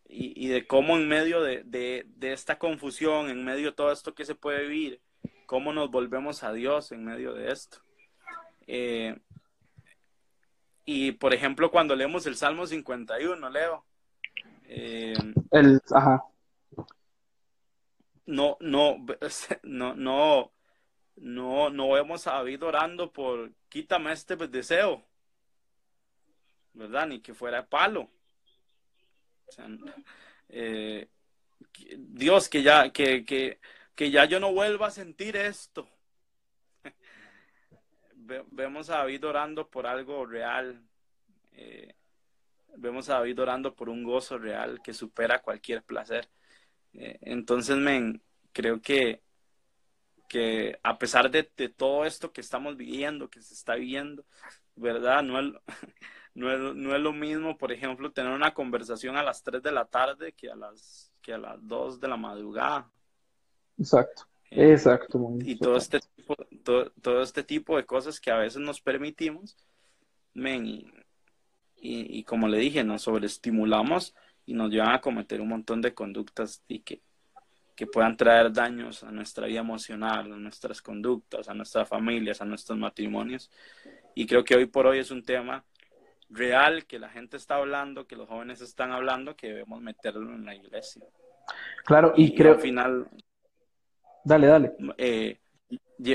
y, de cómo en medio de, de, esta confusión, en medio de todo esto que se puede vivir, cómo nos volvemos a Dios en medio de esto. Eh, y por ejemplo, cuando leemos el Salmo 51, Leo. Eh, el, ajá. No, no, no, no, no, no vemos a David orando por quítame este deseo, ¿verdad? Ni que fuera palo. Eh, Dios, que ya, que, que, que ya yo no vuelva a sentir esto. vemos a David orando por algo real. Eh, vemos a David orando por un gozo real que supera cualquier placer. Eh, entonces, men, creo que que a pesar de, todo esto que estamos viviendo, que se está viviendo, ¿verdad? No no, es, no es, lo mismo, por ejemplo, tener una conversación a las 3 de la tarde que a las, que a las 2 de la madrugada. Exacto, eh, exacto. y todo este, tipo, todo, todo, este tipo de cosas que a veces nos permitimos, men, y, y, y como le dije, nos sobreestimulamos y nos llevan a cometer un montón de conductas y que que puedan traer daños a nuestra vida emocional, a nuestras conductas, a nuestras familias, a nuestros matrimonios. Y creo que hoy por hoy es un tema real que la gente está hablando, que los jóvenes están hablando, que debemos meterlo en la iglesia. Claro, y, creo... al final... Dale, dale. Eh,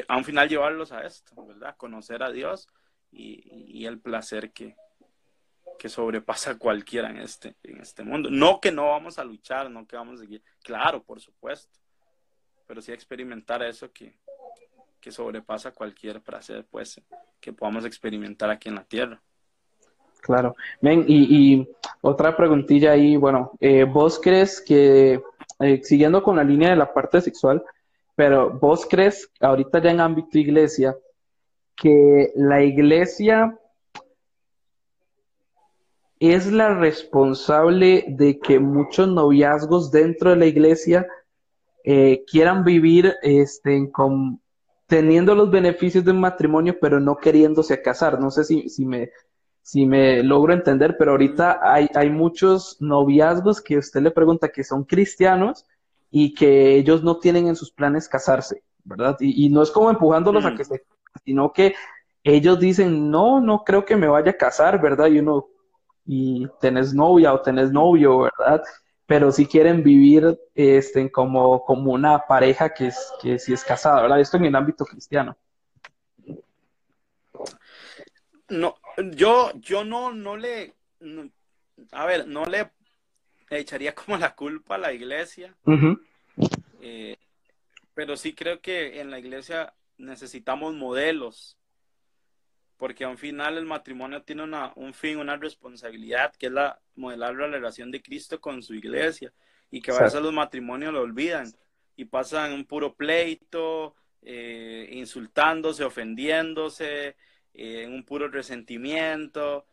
a un final llevarlos a esto, ¿verdad? Conocer a Dios y el placer que, que sobrepasa a cualquiera en este, en este mundo. No que no vamos a luchar, no que vamos a seguir, claro, por supuesto, pero sí experimentar eso que, que sobrepasa cualquier placer, pues, que podamos experimentar aquí en la tierra. Claro. Ven, y, otra preguntilla ahí, bueno, eh, ¿vos crees que, eh, siguiendo con la línea de la parte sexual, pero vos crees, ahorita ya en ámbito iglesia, que la iglesia es la responsable de que muchos noviazgos dentro de la iglesia eh, quieran vivir este, con, teniendo los beneficios de un matrimonio, pero no queriéndose casar. No sé si, si, me, si me logro entender, pero ahorita hay, hay muchos noviazgos que usted le pregunta que son cristianos y que ellos no tienen en sus planes casarse, ¿verdad? Y, no es como empujándolos a mm. que se, sino que ellos dicen, no, no creo que me vaya a casar, ¿verdad? Y uno, y tenés novia o tenés novio, ¿verdad? Pero si quieren vivir este, como, como una pareja que, es, que si es casada, ¿verdad? Esto en el ámbito cristiano. No, yo, yo no, no le, a ver, no le echaría como la culpa a la iglesia. Eh, pero sí creo que en la iglesia necesitamos modelos, porque al final el matrimonio tiene una, un fin, una responsabilidad, que es la modelar la relación de Cristo con su iglesia, y que a veces los matrimonios lo olvidan y pasan un puro pleito, eh, insultándose, ofendiéndose, eh, en un puro resentimiento,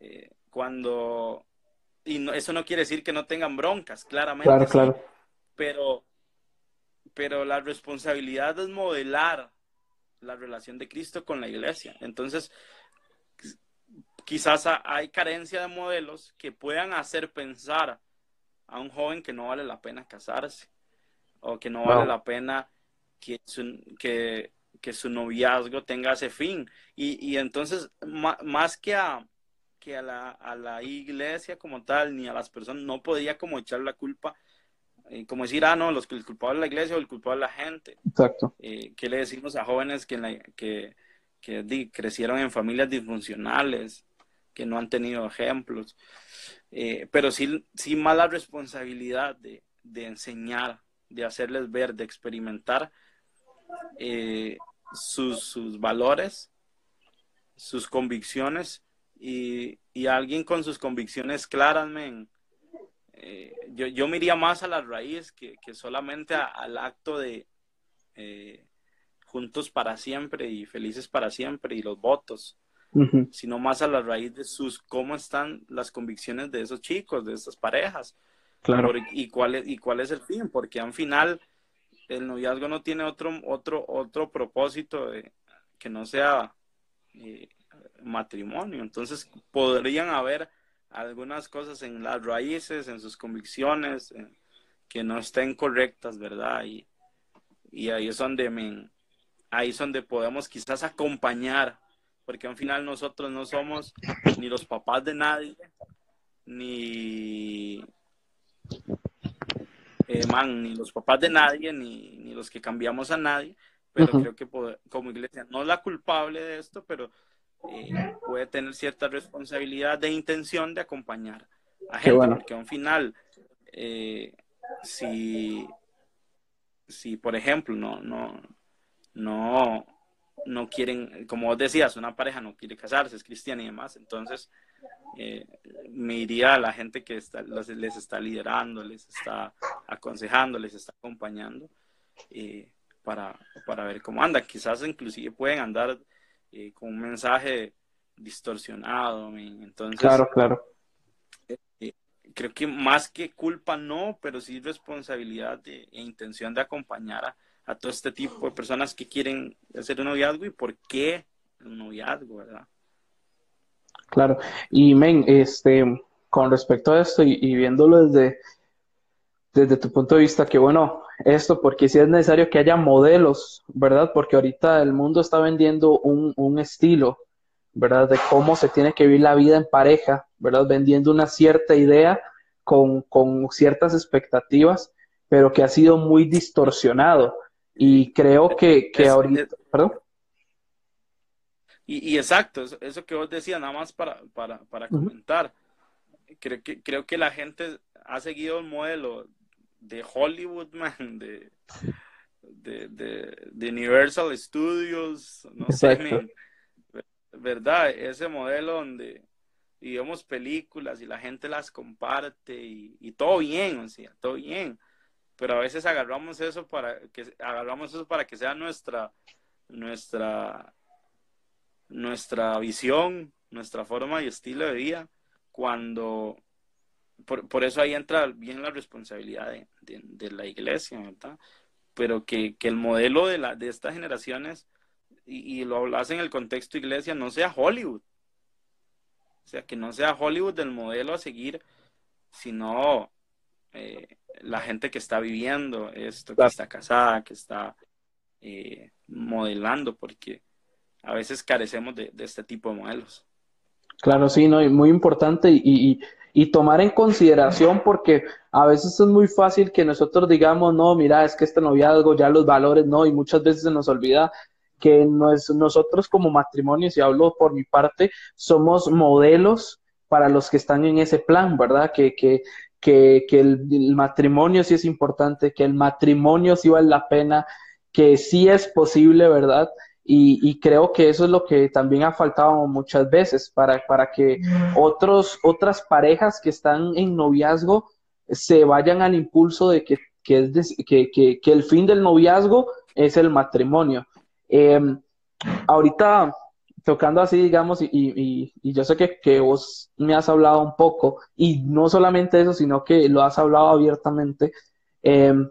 eh, cuando... Y eso no quiere decir que no tengan broncas, claramente. Claro, claro. Pero, pero la responsabilidad es modelar la relación de Cristo con la iglesia. Entonces, quizás hay carencia de modelos que puedan hacer pensar a un joven que no vale la pena casarse o que no vale la pena que su, que, su noviazgo tenga ese fin. Y, entonces, más que a, que a la, a la iglesia como tal, ni a las personas, no podía como echar la culpa, eh, como decir, ah, no, los, el culpable de la iglesia o el culpable de la gente. Exacto. Eh, ¿Qué le decimos a jóvenes que, que, que crecieron en familias disfuncionales, que no han tenido ejemplos? Eh, pero sí, sí más la responsabilidad de, de enseñar de hacerles ver, de experimentar eh, sus, sus, valores, sus convicciones y, y, alguien con sus convicciones claras, eh, yo, yo me más a la raíz que, que solamente al acto de eh, juntos para siempre y felices para siempre y los votos, sino más a la raíz de sus, cómo están las convicciones de esos chicos, de esas parejas Claro. y, cuál es, ¿Y cuál es el fin? Porque al final el noviazgo no tiene otro, otro, otro propósito que no sea eh, matrimonio. Entonces podrían haber algunas cosas en las raíces, en sus convicciones, que no estén correctas, ¿verdad? Y, y ahí es donde me, ahí es donde podemos quizás acompañar, porque al final nosotros no somos ni los papás de nadie, ni eh, man, ni los papás de nadie, ni, ni, los que cambiamos a nadie, pero creo que como iglesia no es la culpable de esto, pero eh, puede tener cierta responsabilidad de intención de acompañar a gente, porque al final, eh, si, si por ejemplo, no, no, no, no quieren, como vos decías, una pareja no quiere casarse, es cristiana y demás, entonces eh, me iría a la gente que está, les está liderando, les está aconsejando, les está acompañando eh, para, para, ver cómo anda Quizás inclusive pueden andar eh, con un mensaje distorsionado. Entonces, claro, claro. creo que más que culpa no, pero sí responsabilidad e intención de acompañar a, a todo este tipo de personas que quieren hacer un noviazgo y por qué un noviazgo, ¿verdad? Claro, y men, este, con respecto a esto y, viéndolo desde, desde tu punto de vista, que bueno, esto porque sí es necesario que haya modelos, ¿verdad? Porque ahorita el mundo está vendiendo un, un estilo, ¿verdad? De cómo se tiene que vivir la vida en pareja, ¿verdad? Vendiendo una cierta idea con, con ciertas expectativas, pero que ha sido muy distorsionado. Y creo que, que ahorita, perdón. Y, exacto, eso, que vos decías, nada más para, para, comentar. Creo que, creo que la gente ha seguido el modelo de Hollywood, man, de, de, Universal Studios, no sé, ¿verdad? Ese modelo donde vemos películas y la gente las comparte y, todo bien, o sea, todo bien. Pero a veces agarramos eso para que agarramos eso para que sea nuestra nuestra nuestra visión, nuestra forma y estilo de vida, cuando por, eso ahí entra bien la responsabilidad de, la iglesia, ¿verdad? Pero que, el modelo de, la, de estas generaciones, y, lo hablas en el contexto iglesia, no sea Hollywood. O sea, que no sea Hollywood el modelo a seguir, sino eh, la gente que está viviendo esto, que está casada, que está eh, modelando, porque a veces carecemos de, este tipo de modelos. Claro, sí, no, y muy importante y, y, tomar en consideración porque a veces es muy fácil que nosotros digamos, no, mira, es que este noviazgo, ya los valores, no, y muchas veces se nos olvida que no es, nosotros como matrimonios, y hablo por mi parte, somos modelos para los que están en ese plan, ¿verdad? Que, que, que, el, matrimonio sí es importante, que el matrimonio sí vale la pena, que sí es posible, ¿verdad? Y, creo que eso es lo que también ha faltado muchas veces para, para que otros, otras parejas que están en noviazgo se vayan al impulso de que, es que, el fin del noviazgo es el matrimonio. Em, ahorita tocando así, digamos, y, yo sé que, vos me has hablado un poco, y no solamente eso, sino que lo has hablado abiertamente. Em,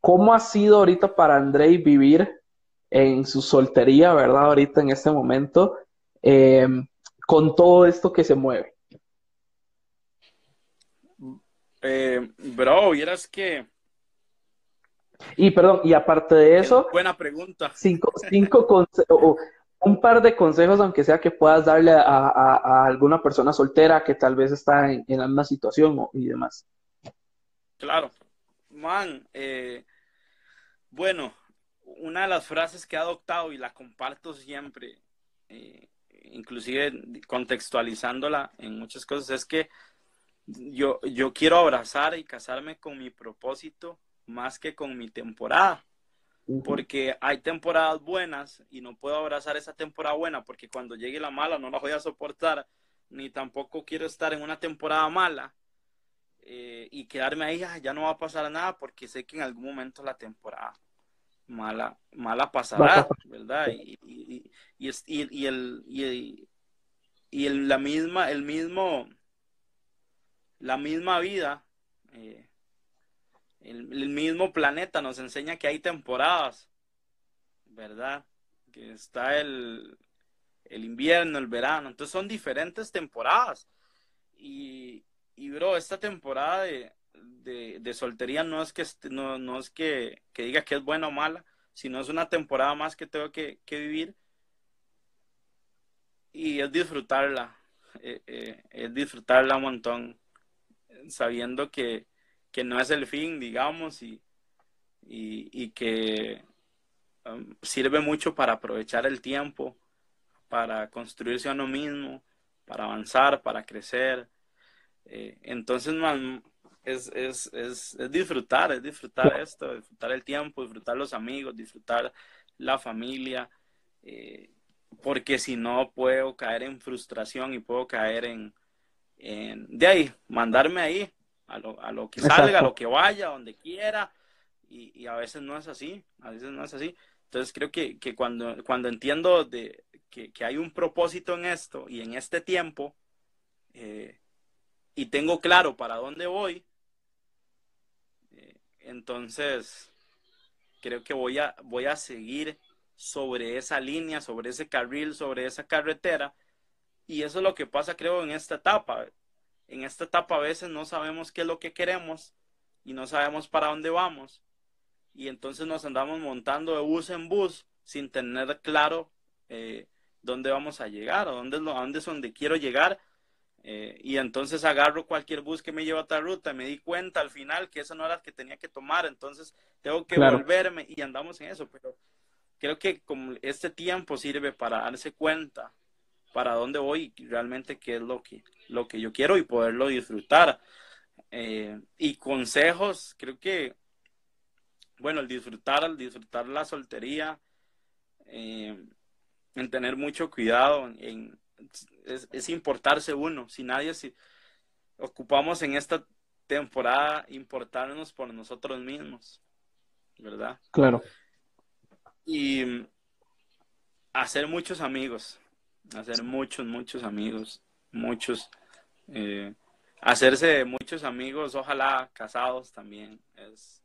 ¿Cómo ha sido ahorita para Andrei vivir en su soltería, verdad, ahorita en este momento, em, con todo esto que se mueve? Eh, bro, vieras que y perdón, y aparte de eso. Buena pregunta. Cinco, cinco un par de consejos, aunque sea que puedas darle a, alguna persona soltera que tal vez está en, la misma situación y demás. Claro. Man, eh, bueno, una de las frases que he adoptado y la comparto siempre, eh, inclusive contextualizándola en muchas cosas, es que yo, yo quiero abrazar y casarme con mi propósito más que con mi temporada. Porque hay temporadas buenas y no puedo abrazar esa temporada buena porque cuando llegue la mala no la voy a soportar, ni tampoco quiero estar en una temporada mala eh, y quedarme ahí, ya no va a pasar nada porque sé que en algún momento la temporada mala, mala pasará, ¿verdad? Y, y, y, y, el, y, el, la misma, el mismo, la misma vida. Eh, el, mismo planeta nos enseña que hay temporadas, ¿verdad? Que está el, invierno, el verano. Entonces son diferentes temporadas. Y, y bro, esta temporada de, de, soltería no es que no, es que, diga que es buena o mala, sino es una temporada más que tengo que, vivir. Y es disfrutarla, eh, eh, es disfrutarla un montón, sabiendo que, que no es el fin, digamos, y, y, que um, sirve mucho para aprovechar el tiempo, para construirse a uno mismo, para avanzar, para crecer. Eh, entonces, es, es, es, es, disfrutar, es disfrutar esto, disfrutar el tiempo, disfrutar los amigos, disfrutar la familia, eh, porque si no puedo caer en frustración y puedo caer en, en de ahí, mandarme ahí a lo, a lo que salga, a lo que vaya, donde quiera, y, a veces no es así, a veces no es así. Entonces creo que, cuando, cuando entiendo de, que, hay un propósito en esto y en este tiempo, eh, y tengo claro para dónde voy, entonces creo que voy a, voy a seguir sobre esa línea, sobre ese carril, sobre esa carretera. Y eso es lo que pasa, creo, en esta etapa en esta etapa a veces no sabemos qué es lo que queremos y no sabemos para dónde vamos. Y entonces nos andamos montando de bus en bus sin tener claro eh, dónde vamos a llegar o dónde lo, dónde es donde quiero llegar. Eh, y entonces agarro cualquier bus que me lleva a otra ruta. Y me di cuenta al final que esa no era la que tenía que tomar. Entonces tengo que volverme y andamos en eso. Pero creo que como este tiempo sirve para darse cuenta para dónde voy y realmente qué es lo que, lo que yo quiero y poderlo disfrutar. Eh, y consejos, creo que, bueno, el disfrutar, el disfrutar la soltería, eh, en tener mucho cuidado, en, es, importarse uno. Si nadie, si ocupamos en esta temporada importarnos por nosotros mismos, ¿verdad? Claro. Y hacer muchos amigos, hacer muchos, muchos amigos, muchos, eh, hacerse muchos amigos, ojalá casados también, es,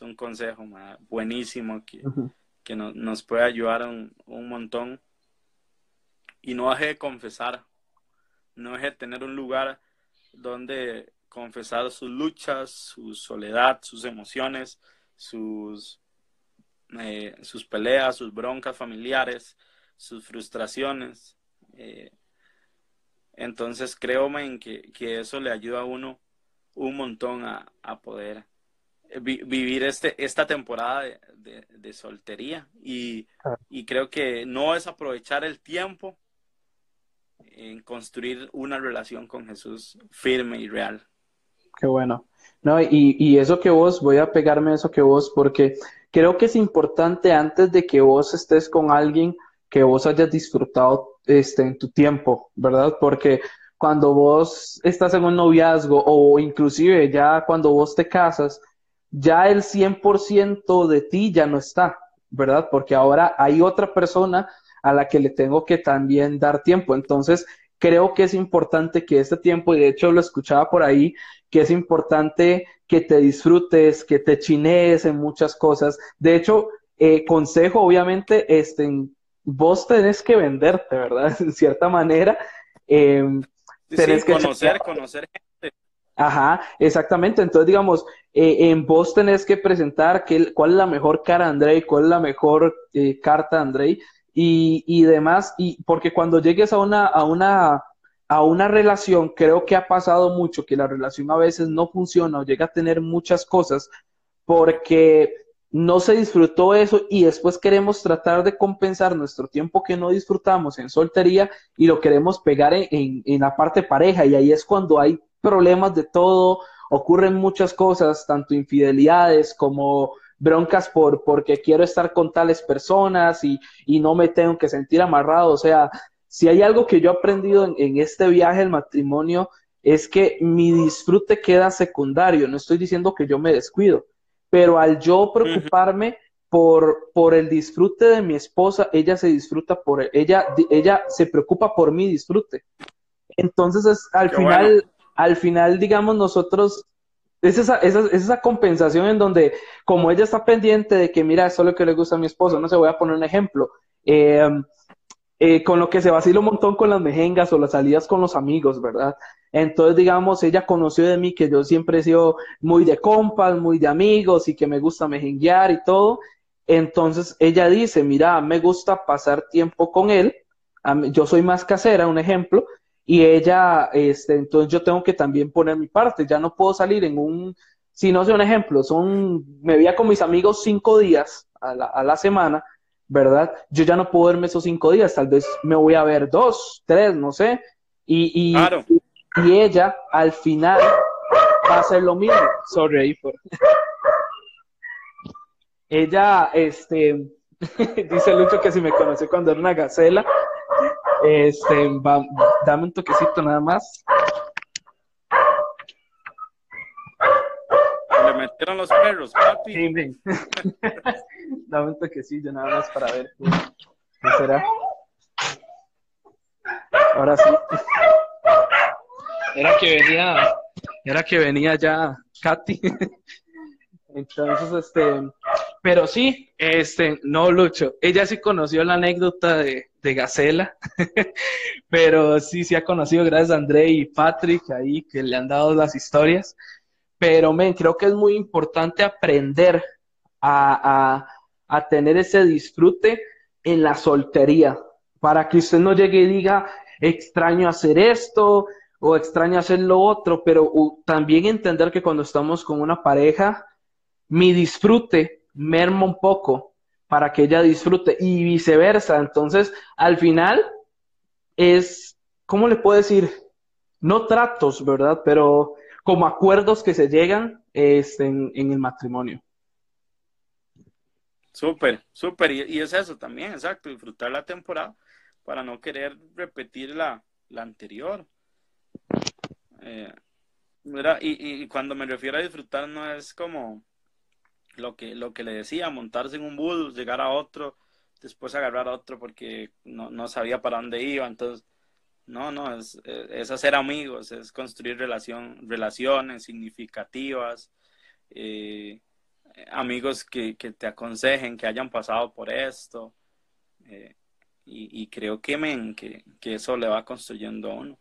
un consejo buenísimo que, que nos puede ayudar un, un, montón. Y no deje de confesar, no deje de tener un lugar donde confesar sus luchas, su soledad, sus emociones, sus, eh, sus peleas, sus broncas familiares, sus frustraciones. Eh, entonces creo en que, eso le ayuda a uno un montón a, poder vivir este, esta temporada de, soltería y, creo que no es aprovechar el tiempo en construir una relación con Jesús firme y real. Qué bueno. No, y, y eso que vos, voy a pegarme eso que vos, porque creo que es importante antes de que vos estés con alguien, que vos hayas disfrutado este, en tu tiempo, ¿verdad? Porque cuando vos estás en un noviazgo o inclusive ya cuando vos te casas, ya el 100% de ti ya no está, ¿verdad? Porque ahora hay otra persona a la que le tengo que también dar tiempo. Entonces, creo que es importante que este tiempo, y de hecho lo escuchaba por ahí, que es importante que te disfrutes, que te chinees en muchas cosas. De hecho, eh, consejo, obviamente, este, vos tenés que venderte, ¿verdad? En cierta manera. Em, tenés que conocer, conocer gente. Ajá, exactamente. Entonces, digamos, eh, en vos tenés que presentar qué, cuál es la mejor cara de Andrei, cuál es la mejor eh, carta de Andrei y, y demás. Y porque cuando llegues a una, a una, a una relación, creo que ha pasado mucho que la relación a veces no funciona o llega a tener muchas cosas porque no se disfrutó eso y después queremos tratar de compensar nuestro tiempo que no disfrutamos en soltería y lo queremos pegar en, en, la parte pareja y ahí es cuando hay problemas de todo, ocurren muchas cosas, tanto infidelidades como broncas por porque quiero estar con tales personas y, y no me tengo que sentir amarrado. O sea, si hay algo que yo he aprendido en, en este viaje al matrimonio es que mi disfrute queda secundario. No estoy diciendo que yo me descuido, pero al yo preocuparme por, por el disfrute de mi esposa, ella se disfruta por ella, ella se preocupa por mi disfrute. Entonces es al final, al final, digamos, nosotros es esa, esa, esa, compensación en donde, como ella está pendiente de que, mira, eso es lo que le gusta a mi esposo, no sé, voy a poner un ejemplo. Eh, eh, con lo que se vacila un montón con las mejengas o las salidas con los amigos, ¿verdad? Entonces, digamos, ella conoció de mí que yo siempre he sido muy de compas, muy de amigos y que me gusta mejenguear y todo. Entonces, ella dice, mira, me gusta pasar tiempo con él. Yo soy más casera, un ejemplo, y ella, este, entonces yo tengo que también poner mi parte, ya no puedo salir en un, si no sé un ejemplo, son, me veía con mis amigos cinco días a la, a la semana, ¿verdad? Yo ya no puedo verme esos cinco días, tal vez me voy a ver dos, tres, no sé, y, y, y, ella al final va a hacer lo mismo, sorry por... ella, este, dice Lucho que si me conoce cuando era una gacela, este, va, dame un toquecito nada más. Le metieron los perros, papi. Sí, dame un toquecillo nada más para ver qué, será. Ahora sí. Era que venía, era que venía ya Katy. Entonces, este, pero sí, este, no, Lucho, ella sí conoció la anécdota de, de Gacela, pero sí, sí ha conocido gracias a André y Patrick ahí que le han dado las historias. Pero, men, creo que es muy importante aprender a, a, a tener ese disfrute en la soltería, para que usted no llegue y diga, extraño hacer esto o extraño hacer lo otro, pero también entender que cuando estamos con una pareja, mi disfrute merma un poco para que ella disfrute y viceversa. Entonces, al final es, ¿cómo le puedo decir? No tratos, ¿verdad? Pero como acuerdos que se llegan este, en, el matrimonio. Súper, súper. Y, es eso también, exacto, disfrutar la temporada para no querer repetir la, anterior. Eh, y cuando me refiero a disfrutar no es como lo que, lo que le decía, montarse en un bus, llegar a otro, después agarrar a otro porque no, no sabía para dónde iba. Entonces, no, no, es, es hacer amigos, es construir relación, relaciones significativas, eh, amigos que, que, te aconsejen, que hayan pasado por esto. Eh, y, y, creo que, men, que, que, eso le va construyendo a uno.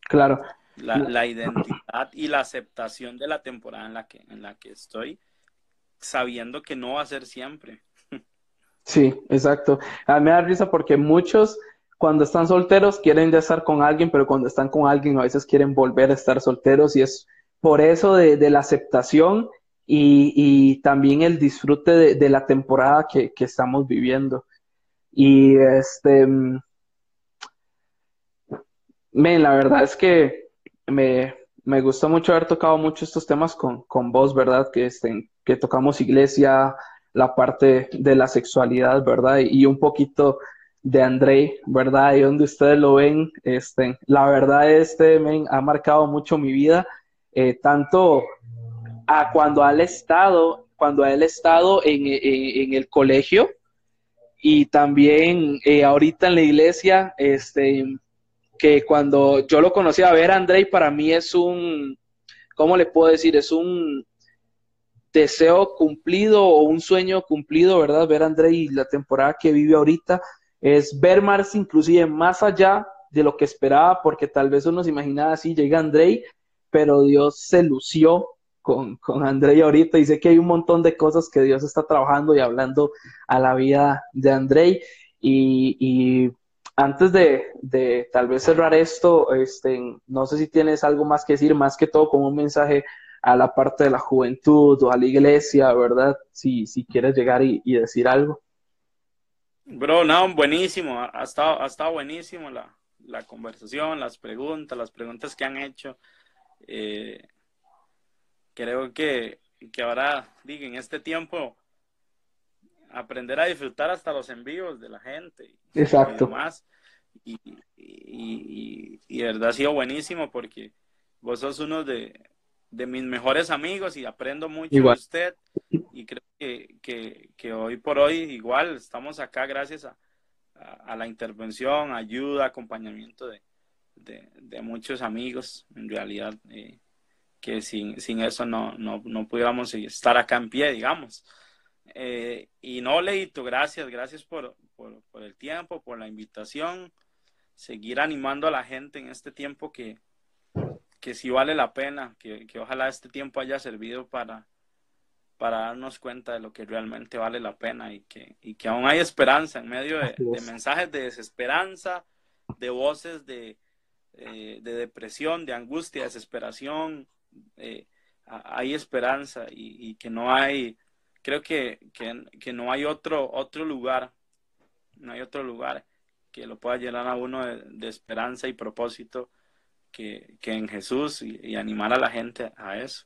Claro. La, la identidad y la aceptación de la temporada en la que, en la que estoy sabiendo que no va a ser siempre. Sí, exacto. A mí me da risa porque muchos cuando están solteros quieren ya estar con alguien, pero cuando están con alguien a veces quieren volver a estar solteros y es por eso de, la aceptación y, también el disfrute de, la temporada que, estamos viviendo. Y este, men, la verdad es que me, me gustó mucho haber tocado mucho estos temas con, con vos, ¿verdad? Que, estén, que tocamos iglesia, la parte de la sexualidad, ¿verdad? Y un poquito de Andrei, ¿verdad? Y donde ustedes lo ven, este, la verdad, este men ha marcado mucho mi vida, eh, tanto a cuando ha estado, cuando ha estado en, en, el colegio y también eh, ahorita en la iglesia, este, que cuando yo lo conocí a ver, Andrei para mí es un, ¿cómo le puedo decir? Es un deseo cumplido o un sueño cumplido, ¿verdad? Ver a Andrei la temporada que vive ahorita es ver más inclusive más allá de lo que esperaba, porque tal vez uno se imaginaba así, llega Andrei, pero Dios se lució con, con Andrei ahorita y sé que hay un montón de cosas que Dios está trabajando y hablando a la vida de Andrei. Y, antes de, de, tal vez cerrar esto, este, no sé si tienes algo más que decir, más que todo como un mensaje a la parte de la juventud o a la iglesia, ¿verdad? Si, si quieres llegar y decir algo. Bro, no, buenísimo, ha estado, ha estado buenísimo la, la conversación, las preguntas, las preguntas que han hecho. Eh, creo que, que ahora, digo, en este tiempo, aprender a disfrutar hasta los envíos de la gente. Exacto. Y, y, y, de verdad ha sido buenísimo porque vos sos uno de, de mis mejores amigos y aprendo mucho de usted. Y creo que, que, hoy por hoy igual estamos acá gracias a, a, la intervención, ayuda, acompañamiento de, de, muchos amigos, en realidad, eh, que sin, sin eso no, no, no, pudiéramos estar acá en pie, digamos. Eh, y no, Leito, gracias, gracias por, por, por el tiempo, por la invitación, seguir animando a la gente en este tiempo que, que sí vale la pena, que, ojalá este tiempo haya servido para, para darnos cuenta de lo que realmente vale la pena y que, y que aún hay esperanza en medio de, mensajes de desesperanza, de voces de, eh, de depresión, de angustia, desesperación. Eh, hay esperanza y, que no hay, creo que, que, no hay otro, otro lugar, no hay otro lugar que lo pueda llenar a uno de esperanza y propósito que, en Jesús y, animar a la gente a eso.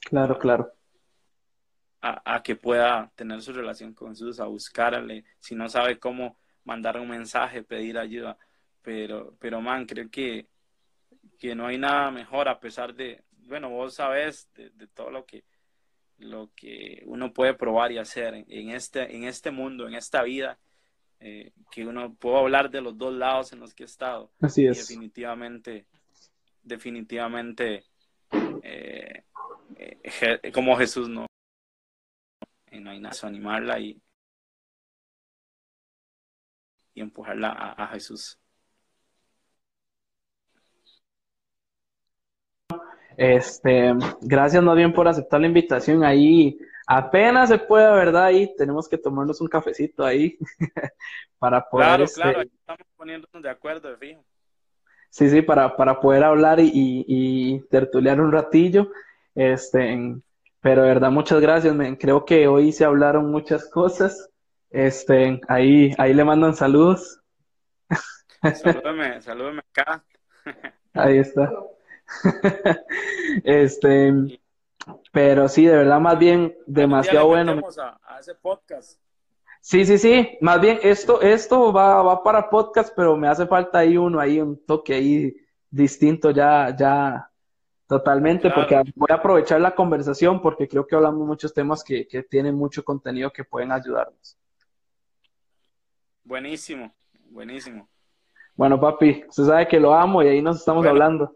Claro, claro. A, que pueda tener su relación con Jesús, a buscarle, si no sabe cómo mandar un mensaje, pedir ayuda. Pero, pero man, creo que, que no hay nada mejor a pesar de, bueno, vos sabes de, todo lo que, lo que uno puede probar y hacer en, este, en este mundo, en esta vida, eh, que uno puedo hablar de los dos lados en los que he estado. Así es. definitivamente definitivamente eh, eh, como Jesús no, no hay nada animarla y, y empujarla a, Jesús. Este, gracias más bien por aceptar la invitación ahí. Apenas se puede, ¿verdad? Ahí tenemos que tomarnos un cafecito ahí para poder. Claro, este, claro, estamos poniéndonos de acuerdo, fijo. Sí, sí, para, para poder hablar y, y, tertuliar un ratillo. Este, pero de verdad, muchas gracias. Creo que hoy se hablaron muchas cosas. Este, ahí, ahí le mandan saludos. Salúdame, salúdame acá. Ahí está. Este, pero sí, de verdad, más bien demasiado bueno. a ese podcast. Sí, sí, sí. Más bien, esto, esto va, va para podcast, pero me hace falta ahí uno, ahí un toque ahí distinto ya, ya totalmente, porque voy a aprovechar la conversación porque creo que hablamos muchos temas que, que tienen mucho contenido que pueden ayudarnos. Buenísimo, buenísimo. Bueno, papi, usted sabe que lo amo y ahí nos estamos hablando.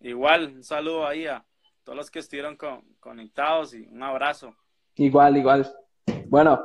Igual, un saludo ahí a todos los que estuvieron conectados y un abrazo. Igual, igual. Bueno,